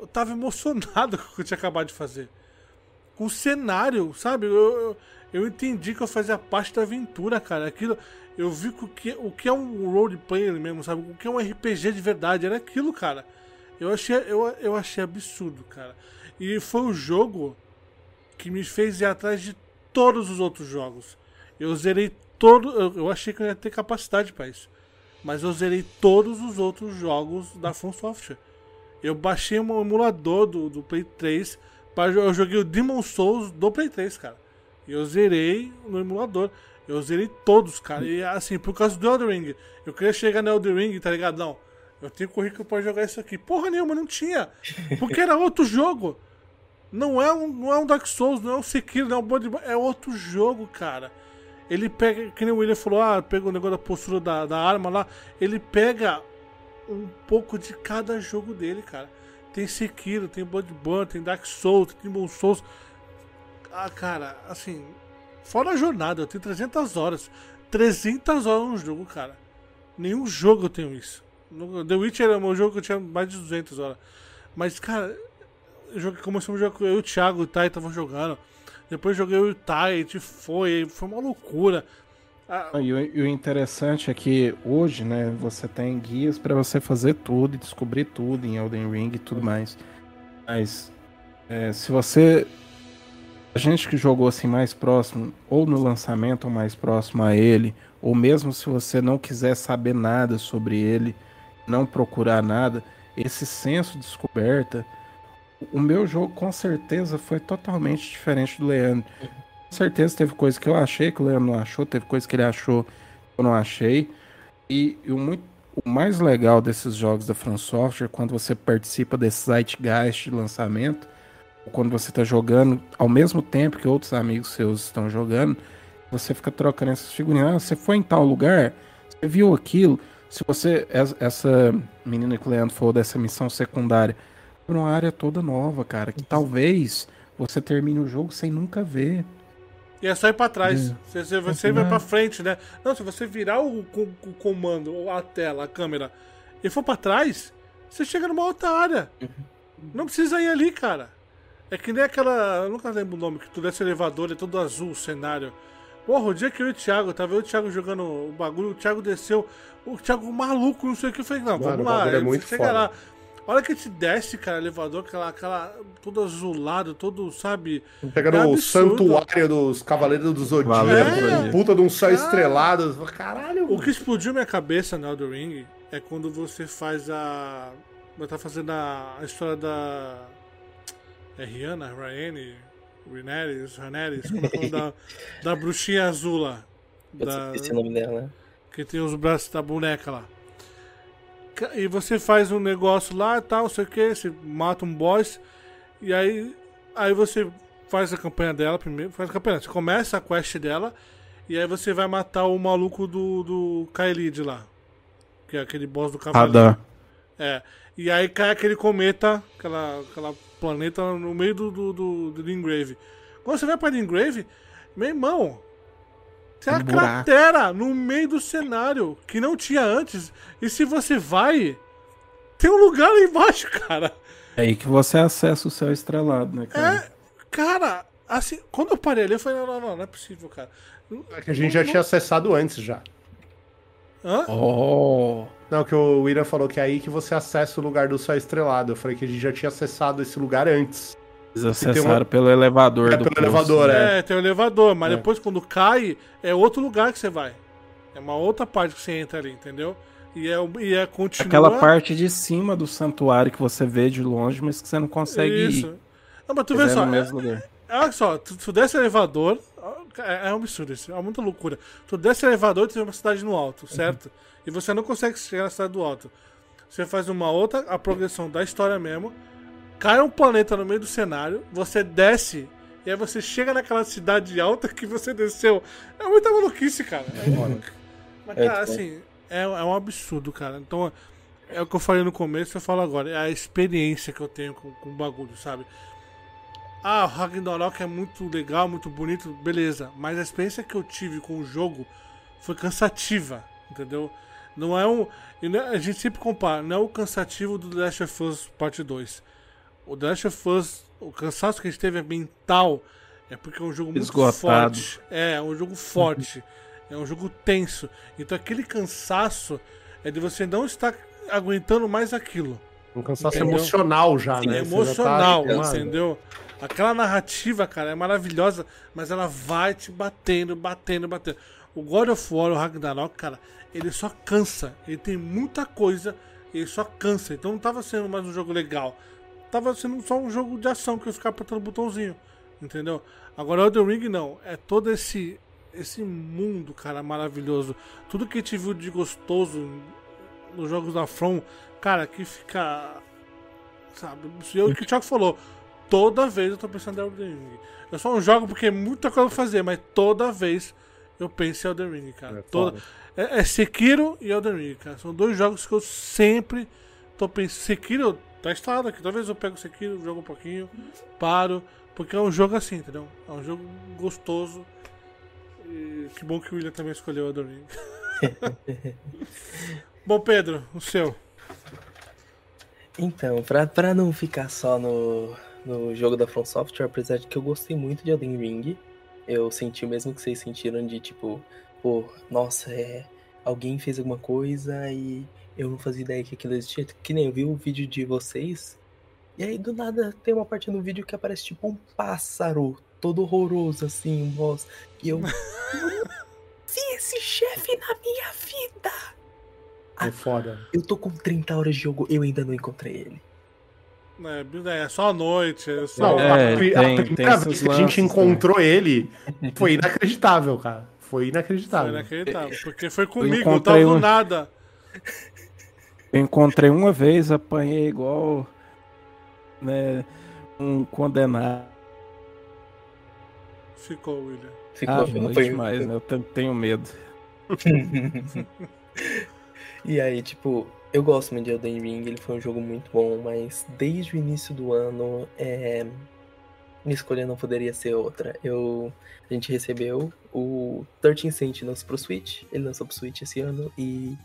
[SPEAKER 3] Eu tava emocionado com o que eu tinha acabado de fazer. Com o cenário, sabe? Eu, eu, eu entendi que eu fazia parte da aventura, cara. Aquilo. Eu vi o que, o que é um roleplay mesmo, sabe? O que é um RPG de verdade. Era aquilo, cara. Eu achei, eu, eu achei absurdo, cara. E foi o jogo que me fez ir atrás de todos os outros jogos. Eu zerei todo. Eu, eu achei que eu ia ter capacidade para isso. Mas eu zerei todos os outros jogos da From Software. Eu baixei um emulador do, do Play 3. Pra, eu joguei o Demon Souls do Play 3, cara. Eu zerei no emulador. Eu zerei todos, cara. E assim, por causa do Elden Ring. Eu queria chegar no Elden Ring, tá ligado? Não. Eu tenho currículo pra jogar isso aqui. Porra nenhuma, não tinha. Porque era outro jogo. Não é um, não é um Dark Souls, não é um Sekiro, não é um Bloodborne. É outro jogo, cara. Ele pega, que nem o William falou, ah, pega o negócio da postura da, da arma lá. Ele pega um pouco de cada jogo dele, cara. Tem Sekiro, tem Bloodborne, tem Dark Souls, tem Demon Souls. Ah, cara, assim, fora a jornada, eu tenho 300 horas. 300 horas no jogo, cara. Nenhum jogo eu tenho isso. The Witcher era um jogo que eu tinha mais de 200 horas. Mas, cara, eu joguei, começamos a jogar com eu e o Thiago, o Tai tava jogando. Depois joguei o gente foi, foi uma loucura. Ah,
[SPEAKER 1] E o, e o interessante é que hoje, né, você tem guias pra você fazer tudo e descobrir tudo em Elden Ring e tudo mais. Mas é, se você. A gente que jogou assim mais próximo, ou no lançamento ou mais próximo a ele, ou mesmo se você não quiser saber nada sobre ele, não procurar nada, esse senso de descoberta, o meu jogo com certeza foi totalmente diferente do Leandro. Com certeza teve coisa que eu achei que o Leandro não achou, teve coisa que ele achou que eu não achei. E, o, muito, o mais legal desses jogos da From Software, quando você participa desse zeitgeist de lançamento, quando você está jogando ao mesmo tempo que outros amigos seus estão jogando, você fica trocando essas figurinhas. Ah, você foi em tal lugar, você viu aquilo. Se você, es- essa menina que o Leandro falou dessa missão secundária, foi uma área toda nova, cara, que talvez você termine o jogo sem nunca ver.
[SPEAKER 3] E é só ir pra trás.
[SPEAKER 1] É.
[SPEAKER 3] Você, você, você vai pra frente, né? Não, se você virar o, o comando, ou a tela, a câmera, e for pra trás, você chega numa outra área. Não precisa ir ali, cara. É que nem aquela. Eu nunca lembro o nome, que tu desce o elevador, é todo azul o cenário. Porra, o dia que eu e o Thiago, tava eu e o Thiago jogando o bagulho, o Thiago desceu, o Thiago maluco, não sei o que, eu falei, não,
[SPEAKER 2] Mano,
[SPEAKER 3] vamos lá,
[SPEAKER 2] é
[SPEAKER 3] você
[SPEAKER 2] muito
[SPEAKER 3] chega
[SPEAKER 2] foda.
[SPEAKER 3] lá. A hora que a gente desce, cara, elevador, aquela, aquela. todo azulado, todo, sabe.
[SPEAKER 2] Pegando
[SPEAKER 3] É
[SPEAKER 2] santuário dos Cavaleiros do Zodíaco, né?
[SPEAKER 3] Zodíaco.
[SPEAKER 2] puta de um céu
[SPEAKER 3] Cara.
[SPEAKER 2] estrelado. Caralho,
[SPEAKER 3] O que explodiu minha cabeça no Elden Ring é quando você faz a. Você tá fazendo a, a história da. É Rihanna? Rayane? Rhaenyra? Rhaenyra? Como é que é o nome da, da bruxinha azul lá. Da,
[SPEAKER 4] esqueci o nome dela.
[SPEAKER 3] que tem os braços da boneca lá. E você faz um negócio lá e tal, não sei o que, você mata um boss, e aí, aí você faz a campanha dela primeiro, faz a campanha, você começa a quest dela, e aí você vai matar o maluco do, do Kaelid lá, que é aquele boss do cavaleiro.
[SPEAKER 1] Radar.
[SPEAKER 3] É. E aí cai aquele cometa, aquela, aquela planeta no meio do, do, do, do Lingrave. Quando você vai pra Lingrave, meu irmão, tem
[SPEAKER 1] Um
[SPEAKER 3] uma
[SPEAKER 1] buraco.
[SPEAKER 3] cratera no meio do cenário que não tinha antes. E se você vai, tem um lugar lá embaixo, cara.
[SPEAKER 1] É aí que você acessa o céu estrelado, né, cara?
[SPEAKER 3] É, cara, assim, quando eu parei ali, eu falei, não, não, não, não é possível, cara.
[SPEAKER 2] É que a gente já tinha acessado antes já.
[SPEAKER 3] Hã?
[SPEAKER 1] Oh!
[SPEAKER 2] Não, que o William falou que é aí que você acessa o lugar do céu estrelado. Eu falei que a gente já tinha acessado esse lugar antes.
[SPEAKER 1] Eles acessaram
[SPEAKER 2] uma-
[SPEAKER 1] pelo elevador
[SPEAKER 2] É,
[SPEAKER 1] do
[SPEAKER 2] pelo
[SPEAKER 1] poço,
[SPEAKER 2] elevador,
[SPEAKER 1] né?
[SPEAKER 3] É, tem o elevador, mas
[SPEAKER 2] É.
[SPEAKER 3] depois quando cai, é outro lugar que você vai. É uma outra parte que você entra ali, entendeu? E é, e é continua...
[SPEAKER 1] Aquela parte de cima do santuário que você vê de longe, mas que você não consegue
[SPEAKER 3] Isso.
[SPEAKER 1] ir.
[SPEAKER 3] Não, mas tu vê só,
[SPEAKER 1] no
[SPEAKER 3] é,
[SPEAKER 1] mesmo lugar.
[SPEAKER 3] é, olha só, tu, tu desce o elevador, é, é um absurdo isso, é muita loucura. Tu desce o elevador e tem uma cidade no alto, certo? E você não consegue chegar na cidade do alto. Você faz uma outra, a progressão da história mesmo, cai um planeta no meio do cenário, você desce, e aí você chega naquela cidade alta que você desceu. É muita maluquice, cara. É. Mas,
[SPEAKER 4] É,
[SPEAKER 3] cara,
[SPEAKER 4] tipo-
[SPEAKER 3] assim, é, é um absurdo, cara. Então, é o que eu falei no começo, eu falo agora. É a experiência que eu tenho com, com o bagulho, sabe? Ah, o Ragnarok é muito legal, muito bonito, beleza. Mas a experiência que eu tive com o jogo foi cansativa, entendeu? Não é um. não é- A gente sempre compara, não é o cansativo do The Last of Us Parte 2. O The Last of Us, o cansaço que a gente teve é mental, é porque é um jogo muito
[SPEAKER 1] Esgotado.
[SPEAKER 3] forte. É, é um jogo forte. é um jogo tenso. Então aquele cansaço é de você não estar aguentando mais aquilo.
[SPEAKER 2] Um cansaço
[SPEAKER 3] Entendeu?
[SPEAKER 2] emocional já,
[SPEAKER 3] Sim,
[SPEAKER 2] né?
[SPEAKER 3] é
[SPEAKER 2] Você já tá,
[SPEAKER 3] emocional, entendeu? Aquela narrativa, cara, é maravilhosa, mas ela vai te batendo, batendo, batendo. O God of War, o Ragnarok, cara, ele só cansa. Ele tem muita coisa, ele só cansa. Então não tava sendo mais um jogo legal. Tava sendo só um jogo de ação que eu ficava apertando o botãozinho, entendeu? Agora Elden Ring não, é todo esse esse mundo, cara, maravilhoso. Tudo que a gente viu de gostoso nos jogos da From, cara, que fica Sabe? E é o que o Thiago falou. Toda vez eu tô pensando em Elden Ring. Eu só não jogo porque é muita coisa pra fazer, mas toda vez eu penso em Elden Ring, cara.
[SPEAKER 2] É
[SPEAKER 3] toda... é, é Sekiro e Elden Ring, cara. São dois jogos que eu sempre tô pensando. Sekiro tá instalado aqui. Talvez eu pego o Sekiro, jogo um pouquinho, paro. Porque é um jogo assim, entendeu? É um jogo gostoso. E que bom que o William também escolheu Elden Ring. bom, Pedro, o seu.
[SPEAKER 4] Então, pra, pra não ficar só no, no jogo da From Software, apesar de que eu gostei muito de Elden Ring, eu senti o mesmo que vocês sentiram de tipo, pô, nossa, é, alguém fez alguma coisa e eu não fazia ideia que aquilo existia. Que nem eu vi o vídeo de vocês, e aí do nada tem uma parte no vídeo que aparece tipo um pássaro todo horroroso assim, um boss. E eu. vi esse chefe na minha vida!
[SPEAKER 2] É foda.
[SPEAKER 4] Eu tô com 30 horas de jogo, eu ainda não encontrei ele.
[SPEAKER 3] É, é só a noite. É só...
[SPEAKER 2] Não,
[SPEAKER 1] É,
[SPEAKER 2] a,
[SPEAKER 1] tem-
[SPEAKER 2] a primeira vez que a gente encontrou ele foi inacreditável, cara. Foi inacreditável.
[SPEAKER 3] Foi inacreditável. Porque foi comigo, eu
[SPEAKER 1] encontrei
[SPEAKER 3] tava do
[SPEAKER 1] um-
[SPEAKER 3] nada.
[SPEAKER 1] Eu encontrei uma vez, apanhei igual né, um condenado.
[SPEAKER 3] Ficou, William.
[SPEAKER 4] Ficou,
[SPEAKER 1] Ah,
[SPEAKER 4] não foi-
[SPEAKER 1] demais, né? Eu te- tenho medo.
[SPEAKER 4] e aí, tipo, eu gosto muito de Elden Ring, ele foi um jogo muito bom, mas desde o início do ano, é... minha escolha não poderia ser outra. Eu... A gente recebeu o 13 Sentinels pro Switch, ele lançou pro Switch esse ano, e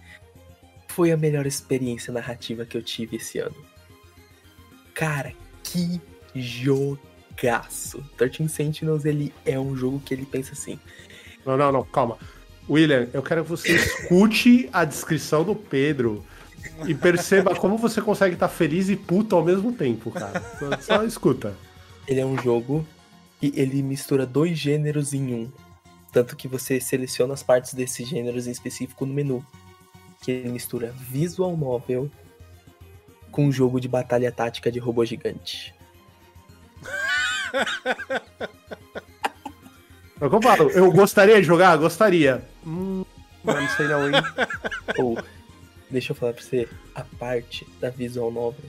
[SPEAKER 4] foi a melhor experiência narrativa que eu tive esse ano. Cara, que jogaço! 13 Sentinels, ele é um jogo que ele pensa assim,
[SPEAKER 2] Não, não, não, calma. William, eu quero que você escute a descrição do Pedro e perceba como você consegue estar feliz e puto ao mesmo tempo, cara. Só, só escuta.
[SPEAKER 4] Ele é um jogo e ele mistura dois gêneros em um. Tanto que você seleciona as partes desses gêneros em específico no menu. Que ele mistura visual novel com jogo de batalha tática de robô gigante.
[SPEAKER 2] Eu falo, eu gostaria de jogar? Gostaria. Hum, não sei não, hein?
[SPEAKER 4] Ou, deixa eu falar pra você, a parte da visual novel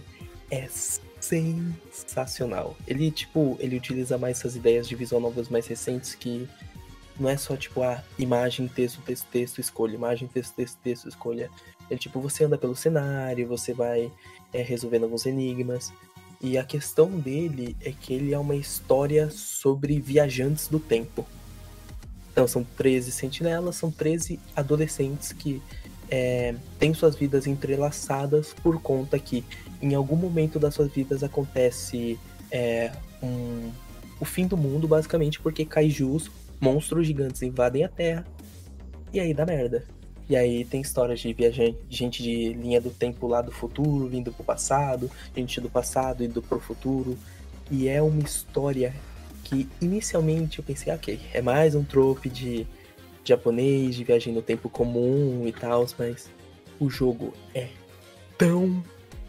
[SPEAKER 4] é sensacional. Ele, tipo, ele utiliza mais essas ideias de visual novels mais recentes que não é só, tipo, a imagem, texto, texto, texto, escolha, imagem, texto, texto, texto, escolha. Ele, tipo, você anda pelo cenário, você vai é, resolvendo alguns enigmas. E a questão dele é que ele é uma história sobre viajantes do tempo. Então, são 13 sentinelas, são 13 adolescentes que é, têm suas vidas entrelaçadas por conta que em algum momento das suas vidas acontece é, um, o fim do mundo, basicamente, porque kaijus, monstros gigantes, invadem a Terra e aí dá merda. E aí tem histórias de viajante, gente de linha do tempo lá do futuro, vindo pro passado, gente do passado indo pro futuro. E é uma história que inicialmente eu pensei, ok, é mais um trope de japonês, de viagem no tempo comum e tal, mas o jogo é tão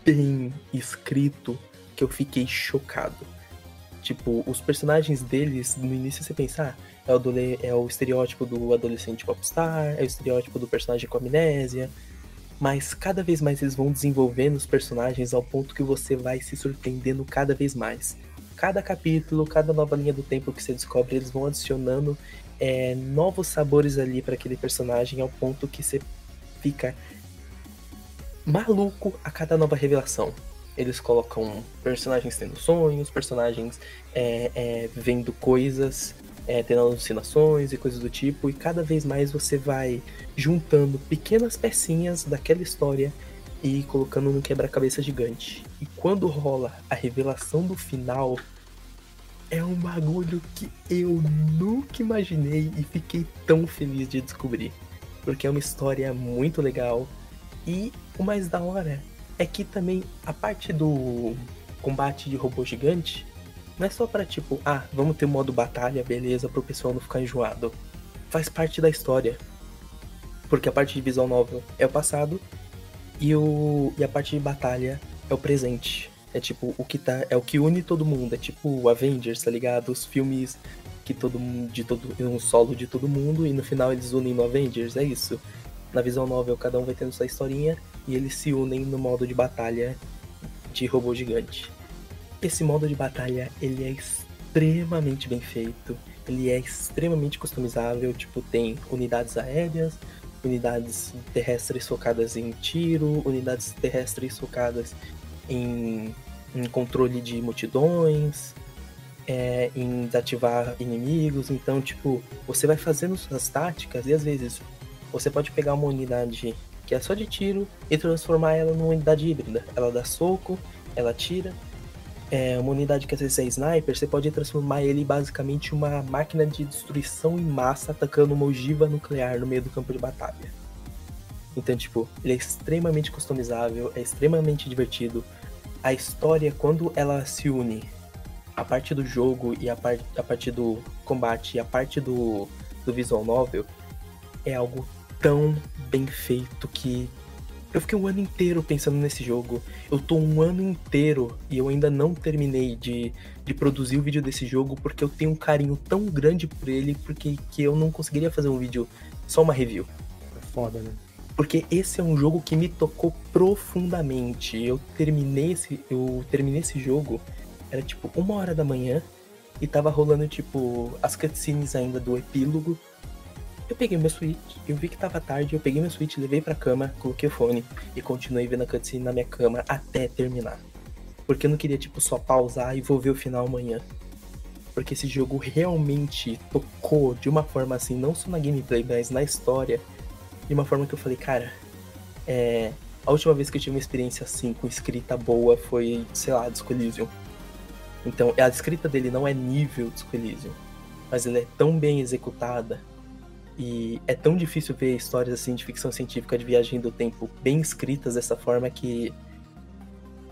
[SPEAKER 4] bem escrito que eu fiquei chocado. Tipo, os personagens deles, no início você pensa, ah, é o, adole- é o estereótipo do adolescente popstar, é o estereótipo do personagem com amnésia. Mas cada vez mais eles vão desenvolvendo os personagens ao ponto que você vai se surpreendendo cada vez mais. Cada capítulo, cada nova linha do tempo que você descobre, eles vão adicionando é, novos sabores ali para aquele personagem ao ponto que você fica maluco a cada nova revelação. Eles colocam personagens tendo sonhos, personagens é, é, vendo coisas, é, tendo alucinações e coisas do tipo, e cada vez mais você vai juntando pequenas pecinhas daquela história e colocando num quebra-cabeça gigante. E quando rola a revelação do final, é um bagulho que eu nunca imaginei e fiquei tão feliz de descobrir. Porque é uma história muito legal. E o mais da hora é que também a parte do combate de robô gigante não é só pra tipo, ah, vamos ter modo batalha, beleza, pro pessoal não ficar enjoado. Faz parte da história. Porque a parte de visual novel é o passado e, o, e a parte de batalha é o presente. É tipo, o que tá. É o que une todo mundo. É tipo Avengers, tá ligado? Os filmes que todo mundo. De todo, um solo de todo mundo e no final eles unem no Avengers, é isso. Na visão novel, cada um vai tendo sua historinha e eles se unem no modo de batalha de robô gigante. Esse modo de batalha, ele é extremamente bem feito, ele é extremamente customizável, tipo, tem unidades aéreas, unidades terrestres focadas em tiro, unidades terrestres focadas em, em controle de multidões, é, em desativar inimigos, então, tipo, você vai fazendo suas táticas e às vezes você pode pegar uma unidade que é só de tiro, e transformar ela numa unidade híbrida. Ela dá soco, ela tira. É uma unidade que às vezes é sniper, você pode transformar ele basicamente uma máquina de destruição em massa atacando uma ogiva nuclear no meio do campo de batalha. Então, tipo, ele é extremamente customizável, é extremamente divertido. A história, quando ela se une a parte do jogo e a, par a parte do combate e a parte do, do visual novel, é algo tão bem feito que eu fiquei um ano inteiro pensando nesse jogo. Eu tô um ano inteiro e eu ainda não terminei de, de produzir o vídeo desse jogo porque eu tenho um carinho tão grande por ele porque que eu não conseguiria fazer um vídeo só uma review.
[SPEAKER 2] É foda, né?
[SPEAKER 4] Porque esse é um jogo que me tocou profundamente. Eu terminei esse, eu terminei esse jogo, era tipo uma hora da manhã e tava rolando tipo as cutscenes ainda do epílogo eu peguei meu Switch, eu vi que tava tarde, eu peguei meu Switch, levei pra cama, coloquei o fone e continuei vendo a cutscene na minha cama até terminar. Porque eu não queria, tipo, só pausar e vou ver o final amanhã. Porque esse jogo realmente tocou de uma forma assim, não só na gameplay, mas na história, de uma forma que eu falei, cara, é. A última vez que eu tive uma experiência assim, com escrita boa, foi, sei lá, Disco Elysium. Então, a escrita dele não é nível Disco Elysium, mas ela é tão bem executada e é tão difícil ver histórias assim de ficção científica de viagem do tempo bem escritas dessa forma que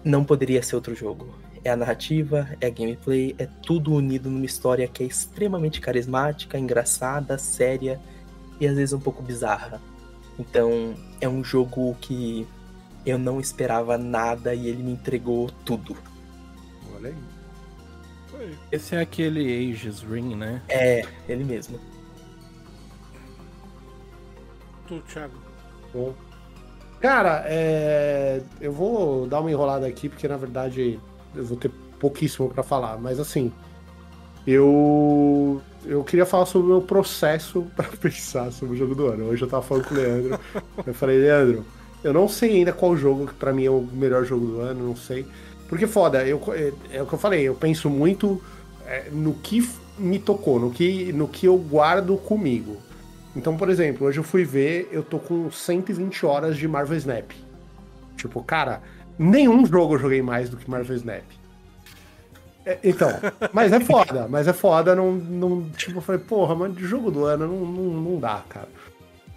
[SPEAKER 4] não poderia ser outro jogo. É a narrativa, é a gameplay, é tudo unido numa história que é extremamente carismática, engraçada, séria e às vezes um pouco bizarra. Então, é um jogo que eu não esperava nada e ele me entregou tudo.
[SPEAKER 2] Olha aí.
[SPEAKER 1] Esse é aquele Aegis Ring, né?
[SPEAKER 4] É, ele mesmo
[SPEAKER 3] tu, Thiago?
[SPEAKER 2] Bom. Cara, é... eu vou dar uma enrolada aqui, porque na verdade eu vou ter pouquíssimo para falar, mas assim, eu eu queria falar sobre o meu processo para pensar sobre o jogo do ano. Hoje eu tava falando com o Leandro. eu falei, Leandro, eu não sei ainda qual jogo que para mim é o melhor jogo do ano, não sei. Porque foda, eu, é, é o que eu falei, eu penso muito é, no que me tocou, no que, no que eu guardo comigo. Então, por exemplo, hoje eu fui ver, eu tô com 120 horas de Marvel Snap. Tipo, cara, nenhum jogo eu joguei mais do que Marvel Snap. É, então, mas é foda, mas é foda, não, não, tipo, eu falei, porra, mano, de jogo do ano não, não, não dá, cara.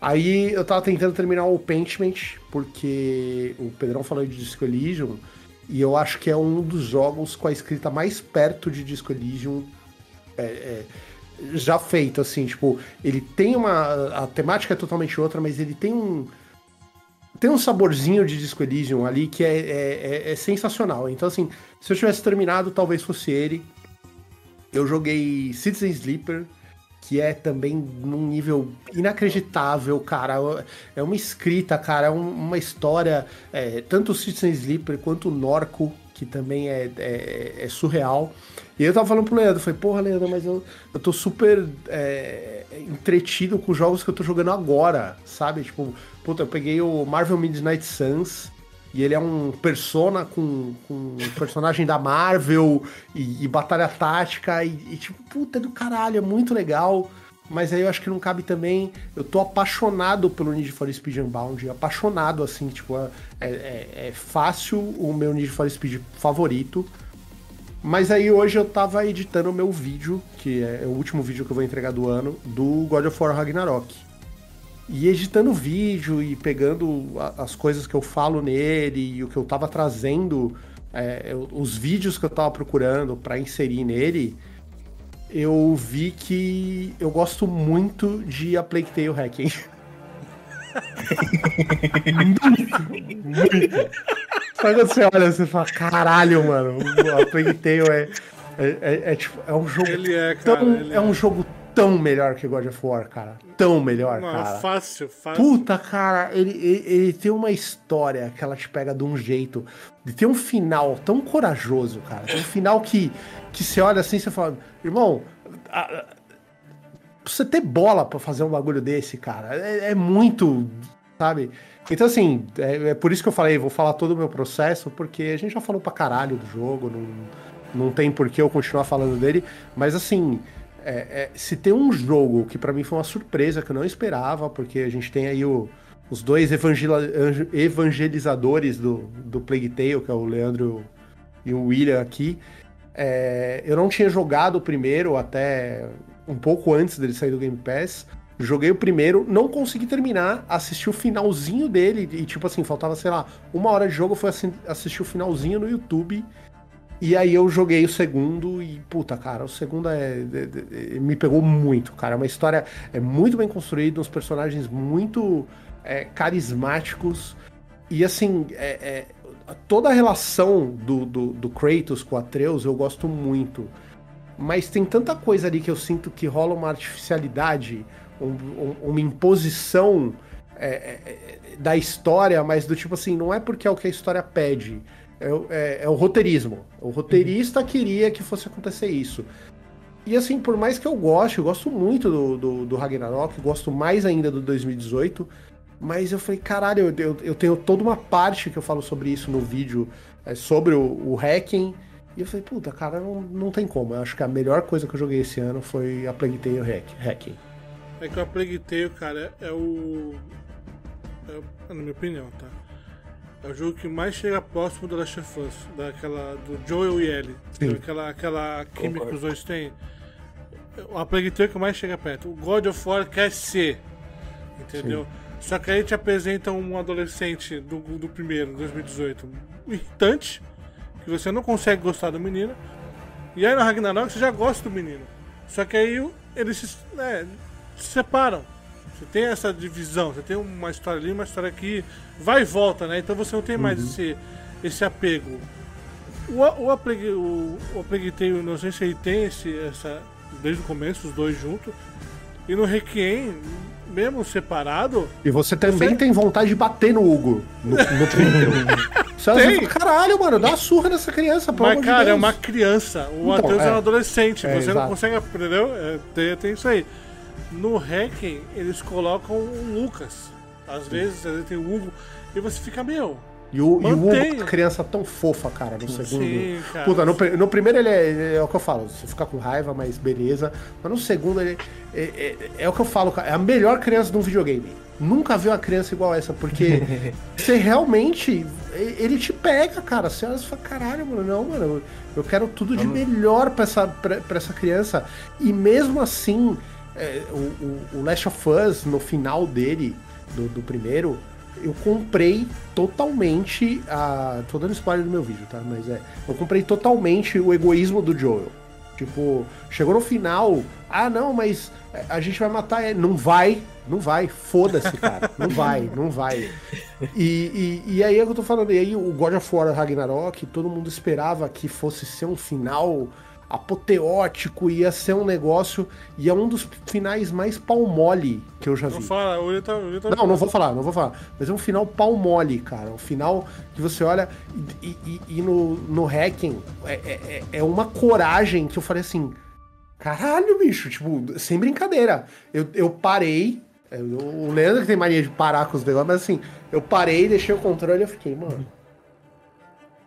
[SPEAKER 2] Aí eu tava tentando terminar o Paintment, porque o Pedrão falou de Disco Elysium, e eu acho que é um dos jogos com a escrita mais perto de Disco Elysium. É, é, já feito, assim, tipo, ele tem uma. A temática é totalmente outra, mas ele tem um. Tem um saborzinho de Disco Elysium ali que é, é, é, é sensacional. Então, assim, se eu tivesse terminado, talvez fosse ele. Eu joguei Citizen Sleeper, que é também num nível inacreditável, cara. É uma escrita, cara, é uma história. É, tanto o Citizen Sleeper quanto o Norco, que também é, é, é surreal. E eu tava falando pro Leandro, falei, porra, Leandro, mas eu, eu tô super é, entretido com os jogos que eu tô jogando agora, sabe? Tipo, puta, eu peguei o Marvel Midnight Suns, e ele é um persona com, com personagem da Marvel e, e batalha tática, e, e, tipo, puta é do caralho, é muito legal. Mas aí eu acho que não cabe também. Eu tô apaixonado pelo Need for Speed Unbound, apaixonado, assim, tipo, é, é, é fácil o meu Need for Speed favorito. Mas aí hoje eu tava editando o meu vídeo, que é o último vídeo que eu vou entregar do ano, do God of War Ragnarok. E editando o vídeo e pegando as coisas que eu falo nele e o que eu tava trazendo, é, os vídeos que eu tava procurando para inserir nele, eu vi que eu gosto muito de A Plague Tale Hacking. muito, muito. Sabe quando você olha, você fala, caralho, mano, a Plague Tale é, é, é, é, tipo, é um jogo
[SPEAKER 3] ele é, cara,
[SPEAKER 2] tão,
[SPEAKER 3] ele
[SPEAKER 2] é um jogo tão melhor que God of War, cara. Tão melhor,
[SPEAKER 3] Não,
[SPEAKER 2] cara.
[SPEAKER 3] Fácil, fácil.
[SPEAKER 2] Puta, cara, ele, ele, ele, tem uma história que ela te pega de um jeito. De ter um final tão corajoso, cara. Tem um final que, que você olha assim e você fala, irmão, a, você ter bola para fazer um bagulho desse, cara, é, é muito, sabe? Então, assim, é, é, por isso que eu falei, vou falar todo o meu processo, porque a gente já falou pra caralho do jogo, não, não tem por que eu continuar falando dele, mas assim, é, é, se tem um jogo que para mim foi uma surpresa, que eu não esperava, porque a gente tem aí o, os dois evangelizadores do, do Plague Tale, que é o Leandro e o William aqui. É, eu não tinha jogado o primeiro até um pouco antes dele sair do Game Pass. Joguei o primeiro, não consegui terminar, assisti o finalzinho dele e, tipo assim, faltava, sei lá, uma hora de jogo, assi- assistir o finalzinho no YouTube. E aí eu joguei o segundo e, puta, cara, o segundo é, é- é- me pegou muito, cara. É uma história é muito bem construída, uns personagens muito é, carismáticos. E assim, é- é, toda a relação do, do, do Kratos com o Atreus eu gosto muito. Mas tem tanta coisa ali que eu sinto que rola uma artificialidade, um- um- uma imposição é, da história, mas do tipo assim, não é porque é o que a história pede. É, é- é o roteirismo. O roteirista queria que fosse acontecer isso. E assim, por mais que eu goste, eu gosto muito do, do, do Ragnarok, gosto mais ainda do 2018, mas eu falei, caralho, eu, eu, tenho toda uma parte que eu falo sobre isso no vídeo, é, sobre o, o hacking, e eu falei, puta, cara, não, não tem como. Eu acho que a melhor coisa que eu joguei esse ano foi a Plague Tale hack, hacking.
[SPEAKER 3] É que o Plague Tale, cara, é o. É, o- na minha opinião, tá? É o jogo que mais chega próximo do Last of Us, daquela, do Joel e Ellie.
[SPEAKER 2] Sim.
[SPEAKER 3] Aquela, aquela química que os dois têm. A Plague Tale é que mais chega perto. O God of War quer ser. Entendeu? Só que aí te apresenta um adolescente do, do primeiro, 2018, irritante, que você não consegue gostar do menino. E aí no Ragnarok você já gosta do menino. Só que aí eles se, né, se separam. Você tem essa divisão, você tem uma história ali, uma história aqui, vai e volta, né? Então você não tem mais esse, esse apego. O, o, o, o A Plague Tale, não sei se ele tem esse, essa, desde o começo, os dois juntos. E no Requiem, mesmo separado,
[SPEAKER 2] E você também
[SPEAKER 3] Você-
[SPEAKER 2] tem vontade de bater no Hugo, no, no Twitter. Você
[SPEAKER 3] Tem.
[SPEAKER 2] fala, caralho, mano, dá uma surra nessa criança, pelo
[SPEAKER 3] Mas,
[SPEAKER 2] amor de
[SPEAKER 3] cara, é
[SPEAKER 2] Deus."
[SPEAKER 3] uma criança. O
[SPEAKER 2] Então,
[SPEAKER 3] Atreus é.
[SPEAKER 2] é.
[SPEAKER 3] um adolescente.
[SPEAKER 2] É,
[SPEAKER 3] você não consegue. Entendeu? É, tem, tem isso aí. No Hacking, eles colocam o Lucas. Às vezes, às vezes tem o Hugo. E você fica, meu.
[SPEAKER 2] E o, e o Hugo é criança tão fofa, cara, no segundo.
[SPEAKER 3] Sim, cara.
[SPEAKER 2] Puta, no, no primeiro ele é, é o que eu falo, você fica com raiva, mas beleza. Mas no segundo ele é, é- é o que eu falo, cara, é a melhor criança de um videogame. Nunca vi uma criança igual essa, porque você realmente. Ele te pega, cara. Você olha e fala, caralho, mano, não, mano. Eu quero tudo de melhor pra essa, pra, pra essa criança. E mesmo assim, é, o, o- o Last of Us, no final dele, do, do primeiro, eu comprei totalmente a. Tô dando spoiler do meu vídeo, tá? Mas é. Eu comprei totalmente o egoísmo do Joel. Tipo, chegou no final, ah não, mas a gente vai matar ele. Não vai, não vai, foda-se, cara. Não vai, não vai. E, e, e aí é o que eu tô falando, e aí o God of War Ragnarok, todo mundo esperava que fosse ser um final apoteótico, ia ser um negócio, e é um dos finais mais pau mole que eu já vi.
[SPEAKER 3] Não fala, o tá. O tá
[SPEAKER 2] Não, não vou falar, não vou falar. Mas é um final pau mole, cara. Um final que você olha e, e- e no, no hacking é, é- é uma coragem que eu falei assim. Caralho, bicho, tipo, sem brincadeira. Eu, eu parei. eu- o Leandro que tem mania de parar com os negócios, mas assim, eu parei, deixei o controle e eu fiquei, mano.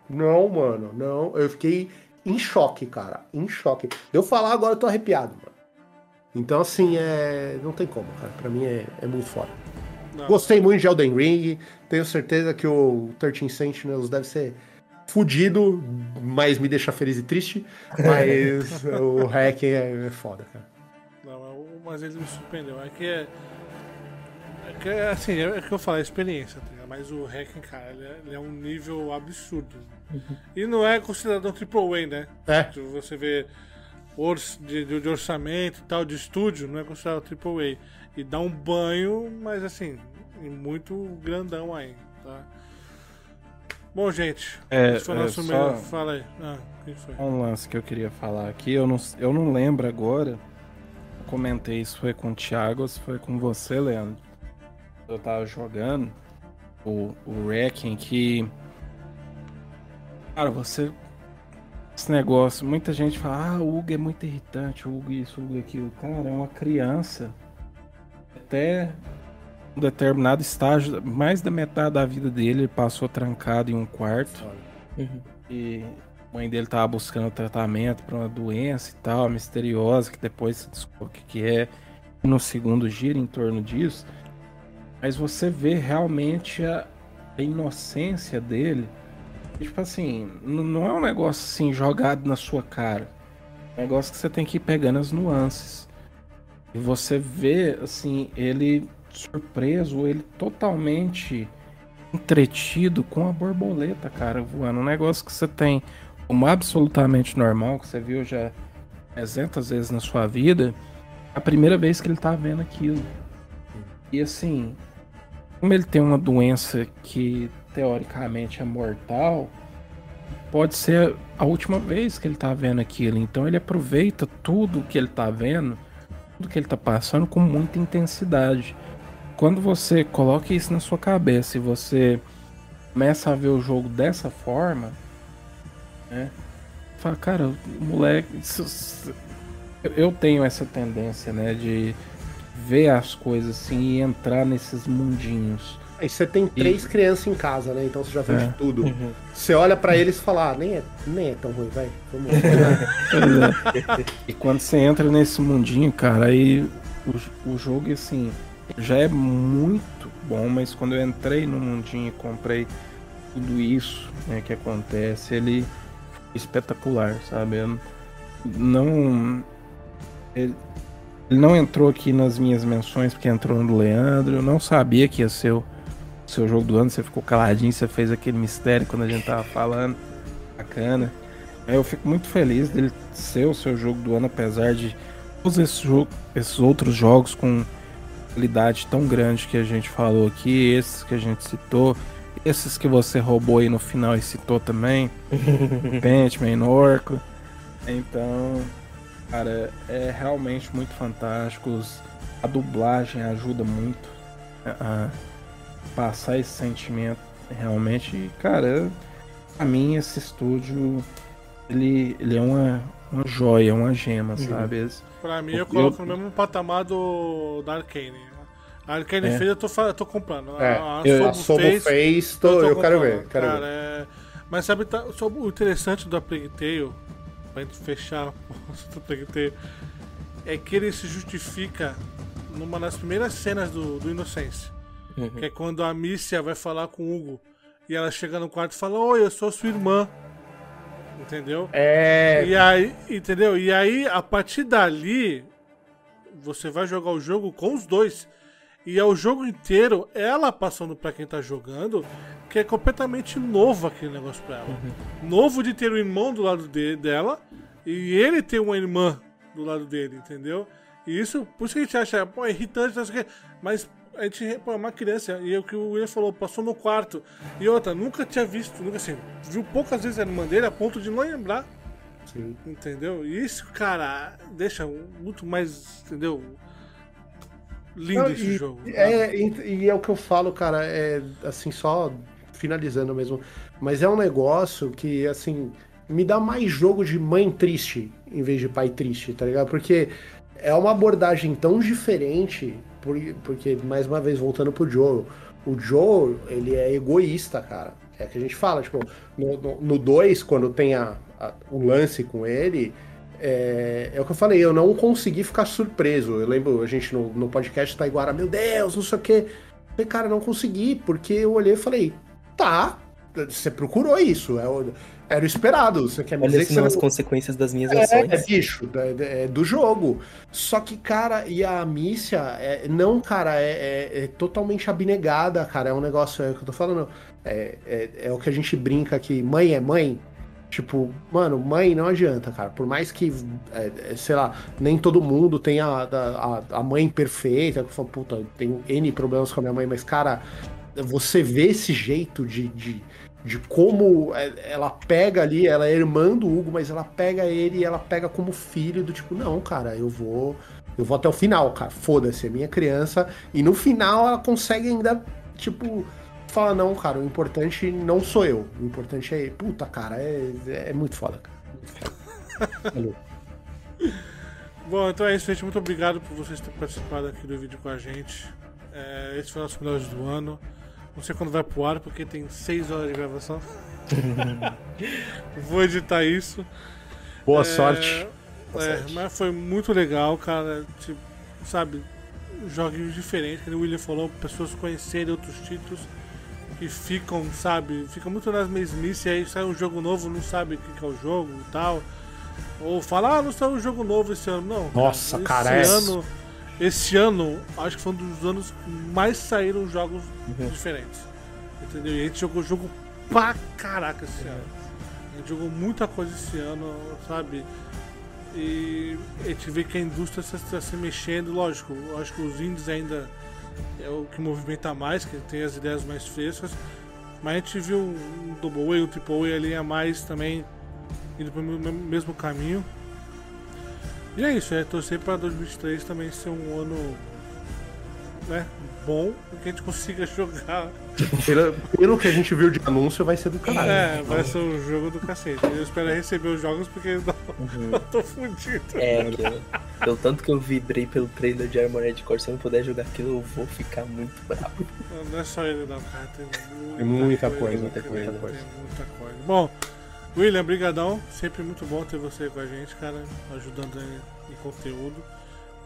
[SPEAKER 2] Não, mano, não. Eu fiquei em choque, cara. Em choque. Eu falar agora eu tô arrepiado, mano. Então, assim, é. Não tem como, cara. Pra mim é, é muito foda.
[SPEAKER 3] Não.
[SPEAKER 2] Gostei muito de Elden Ring. Tenho certeza que o 13 Sentinels deve ser fudido, mas me deixa feliz e triste. Mas o hack é, é foda, cara.
[SPEAKER 3] Não, mas ele me surpreendeu. É que é. É que é assim, é, é que eu falo, é experiência, tá ligado? Mas o Hacking, cara, ele é, ele é um nível absurdo. E não é considerado um triple A, né?
[SPEAKER 2] É.
[SPEAKER 3] Se você vê ors- de, de- de orçamento e tal, de estúdio, não é considerado triple A. E dá um banho, mas assim, muito grandão aí, tá? Bom, gente,
[SPEAKER 1] É,
[SPEAKER 3] esse foi o
[SPEAKER 1] é,
[SPEAKER 3] nosso
[SPEAKER 1] só-
[SPEAKER 3] melhor. Fala aí. Ah, o?
[SPEAKER 1] Um lance que eu queria falar aqui, eu não, eu não lembro agora. Comentei se foi com o Thiago ou se foi com você, Leandro. Eu tava jogando o, o Wrecking que. Cara, você. Esse negócio, muita gente fala, ah, o Hugo é muito irritante, o Hugo isso, o Hugo aquilo. Cara, é uma criança. Até um determinado estágio, mais da metade da vida dele, ele passou trancado em um quarto.
[SPEAKER 4] Uhum.
[SPEAKER 1] E a mãe dele tava buscando tratamento para uma doença e tal, misteriosa, que depois se descobre o que é. E no segundo gira em torno disso. Mas você vê realmente a, a inocência dele. Tipo assim, não é um negócio assim jogado na sua cara. É um negócio que você tem que ir pegando as nuances. E você vê, assim, ele surpreso, ele totalmente entretido com a borboleta, cara, voando. Um negócio que você tem como absolutamente normal, que você viu já 300 vezes na sua vida, é a primeira vez que ele tá vendo aquilo. E assim, como ele tem uma doença que teoricamente é mortal, pode ser a última vez que ele tá vendo aquilo. Então ele aproveita tudo que ele tá vendo, tudo que ele tá passando com muita intensidade. Quando você coloca isso na sua cabeça e você começa a ver o jogo dessa forma, né? Fala, cara, moleque. Eu tenho essa tendência, né, de ver as coisas assim e entrar nesses mundinhos.
[SPEAKER 2] Aí você tem três e... crianças em casa, né? Então você já viu é. de tudo. Uhum. Você olha para eles e fala, ah, nem é, nem é tão ruim, vai. Vamos
[SPEAKER 1] é. E quando você entra nesse mundinho, cara, aí o, o jogo, assim, já é muito bom, mas quando eu entrei no mundinho e comprei tudo isso né, que acontece, ele espetacular, sabe? Eu não. Ele, ele não entrou aqui nas minhas menções porque entrou no Leandro. Eu não sabia que ia ser o seu jogo do ano. Você ficou caladinho, você fez aquele mistério quando a gente tava falando. Bacana. Eu fico muito feliz dele ser o seu jogo do ano, apesar de todos esses, jogo, esses outros jogos com qualidade tão grande que a gente falou aqui, esses que a gente citou, esses que você roubou aí no final e citou também. Pentman, Orco. Então, Cara, é realmente muito fantástico. A dublagem ajuda muito a passar esse sentimento. Realmente, cara, pra mim esse estúdio ele, ele é uma, uma joia, uma gema, uhum. sabe?
[SPEAKER 3] Pra mim, eu coloco eu... no mesmo patamar do da Arcane. A Arcane é. fez, eu tô, eu tô comprando.
[SPEAKER 2] É. A, a eu, Sobo fez, fez tô, eu, eu quero ver. Quero
[SPEAKER 3] cara,
[SPEAKER 2] ver.
[SPEAKER 3] É... Mas sabe, tá, sobre o interessante do Plague Tale pra gente fechar o é que ele se justifica numa das primeiras cenas do, do Inocência. Uhum. Que é quando a Mícia vai falar com o Hugo e ela chega no quarto e fala: Oi, eu sou sua irmã. Entendeu?
[SPEAKER 2] É.
[SPEAKER 3] E aí, entendeu? E aí, a partir dali, você vai jogar o jogo com os dois. E é o jogo inteiro ela passando para quem tá jogando que é completamente novo aquele negócio pra ela. Uhum. Novo de ter um irmão do lado de, dela e ele ter uma irmã do lado dele, entendeu? E isso, por isso que a gente acha, pô, é irritante, não sei o quê. Mas a gente, pô, é uma criança, e é o que o William falou, passou no quarto. E outra, nunca tinha visto, nunca assim, viu poucas vezes a irmã dele a ponto de não lembrar. Sim. Entendeu? E isso, cara, deixa muito mais, entendeu? Lindo não, esse
[SPEAKER 2] e,
[SPEAKER 3] jogo.
[SPEAKER 2] É, e, e, é o que eu falo, cara, é assim, só finalizando mesmo. Mas é um negócio que, assim, me dá mais jogo de mãe triste em vez de pai triste, tá ligado? Porque é uma abordagem tão diferente, porque, mais uma vez, voltando pro Joe, o Joe, ele é egoísta, cara. É que a gente fala, tipo, no 2, quando tem a, a, o lance com ele, é, é, o que eu falei, eu não consegui ficar surpreso. Eu lembro, a gente no, no podcast Taiguara, meu Deus, não sei o quê. Eu falei, cara, não consegui, porque eu olhei e falei, tá, você procurou isso, é o, era o esperado. Você quer
[SPEAKER 4] me
[SPEAKER 2] dizer que
[SPEAKER 4] são as consequências das minhas
[SPEAKER 2] é,
[SPEAKER 4] ações.
[SPEAKER 2] É, bicho, é, é, do jogo. Só que, cara, e a Mícia, é, não, cara, é, é, é, totalmente abnegada, cara. É um negócio, é o que eu tô falando. É, é, é o que a gente brinca aqui, mãe é mãe. Tipo, mano, mãe não adianta, cara. Por mais que, é, sei lá, nem todo mundo tenha a, a, a mãe perfeita, que fala, puta, tem N problemas com a minha mãe, mas, cara, você vê esse jeito de, de, de como é, ela pega ali, ela é irmã do Hugo, mas ela pega ele e ela pega como filho do tipo, não, cara, eu vou. Eu vou até o final, cara. Foda-se, é minha criança. E no final ela consegue ainda, tipo, falar, não, cara, o importante não sou eu. O importante é. Puta, cara, é, é muito foda, cara. Valeu.
[SPEAKER 3] Bom, então é isso, gente. Muito obrigado por vocês terem participado aqui do vídeo com a gente. É, esse foi o nosso melhores do ano. Não sei quando vai pro ar, porque tem 6 horas de gravação. Vou editar isso.
[SPEAKER 2] Boa é, sorte.
[SPEAKER 3] Boa é, sorte. mas foi muito legal, cara. Tipo, sabe? joguinhos diferentes, como o William falou, pessoas conhecerem outros títulos que ficam, sabe, fica muito nas mesmices, aí sai um jogo novo, não sabe o que, é o jogo e tal. Ou fala, ah, não saiu um jogo novo esse ano. Não.
[SPEAKER 2] Nossa, cara,
[SPEAKER 3] esse
[SPEAKER 2] é-
[SPEAKER 3] ano. Esse ano, acho que foi um dos anos que mais saíram jogos
[SPEAKER 4] Uhum.
[SPEAKER 3] diferentes. Entendeu? E a gente jogou jogo pra caraca esse ano. A gente jogou muita coisa esse ano, sabe? E a gente vê que a indústria está se mexendo, lógico. Acho que os indies ainda é o que movimenta mais, que tem as ideias mais frescas. Mas a gente viu um Double A, um Triple A ali a mais também indo me- mesmo caminho. E é isso, é torcer para 2023 também ser um ano né, bom, que a gente consiga jogar.
[SPEAKER 2] Pelo, pelo que a gente viu de anúncio, vai ser do caralho.
[SPEAKER 3] É, vai ser um jogo do cacete. Eu espero receber os jogos porque eu
[SPEAKER 4] Uhum.
[SPEAKER 3] eu tô fudido.
[SPEAKER 4] É, eu- pelo tanto que eu vibrei pelo trailer de Armored Core, se eu não puder jogar aquilo, eu vou ficar muito bravo.
[SPEAKER 3] Não é só ele não, cara. Tem muita,
[SPEAKER 2] Tem muita coisa,
[SPEAKER 4] muita
[SPEAKER 3] tem
[SPEAKER 4] coisa.
[SPEAKER 3] muita coisa. Bom, William, brigadão. Sempre muito bom ter você com a gente, cara, ajudando em, em conteúdo.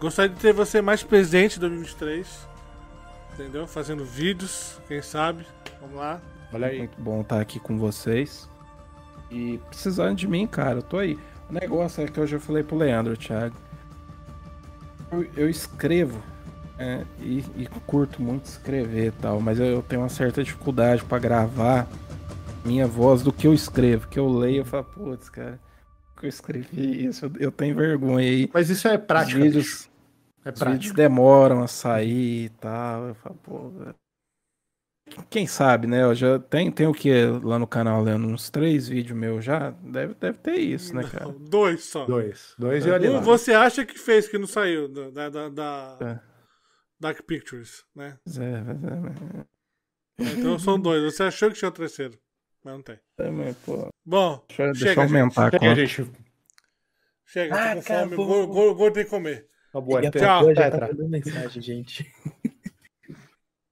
[SPEAKER 3] Gostaria de ter você mais presente em 2023. Entendeu? Fazendo vídeos, quem sabe. Vamos lá.
[SPEAKER 2] Olha aí.
[SPEAKER 1] Muito bom estar aqui com vocês. E precisando de mim, cara, eu tô aí. O negócio é que eu já falei pro Leandro, Thiago. Eu, eu escrevo é, e, e curto muito escrever e tal, mas eu tenho uma certa dificuldade pra gravar minha voz do que eu escrevo. Que eu leio e falo, putz, cara, que eu escrevi isso, eu, eu tenho vergonha aí.
[SPEAKER 2] Mas isso é
[SPEAKER 1] Os
[SPEAKER 2] prática.
[SPEAKER 1] vídeos,
[SPEAKER 2] bicho. É
[SPEAKER 1] os vídeos
[SPEAKER 2] prática.
[SPEAKER 1] demoram a sair e tal. Eu falo, pô. Quem sabe, né? Eu já tem, tem o que lá no canal, Leandro? Uns três vídeos meus já? Deve, deve ter isso, né, cara?
[SPEAKER 3] Não, dois só.
[SPEAKER 2] Dois. Dois e olha
[SPEAKER 3] Um
[SPEAKER 2] lá.
[SPEAKER 3] você acha que fez que não saiu da, da, da-
[SPEAKER 1] É.
[SPEAKER 3] Dark Pictures, né?
[SPEAKER 1] É, é, mas
[SPEAKER 3] Então são dois. Você achou que tinha o terceiro, mas não tem.
[SPEAKER 1] mas, pô,
[SPEAKER 3] Bom,
[SPEAKER 1] deixa, deixa
[SPEAKER 3] chega,
[SPEAKER 1] eu aumentar a
[SPEAKER 2] Chega,
[SPEAKER 1] conta.
[SPEAKER 2] gente.
[SPEAKER 3] chega, tô com
[SPEAKER 4] Ah,
[SPEAKER 3] fome. Gordo, gordo tem que comer.
[SPEAKER 2] Acabou.
[SPEAKER 4] A
[SPEAKER 3] Tchau.
[SPEAKER 4] já tá mandando mensagem, gente.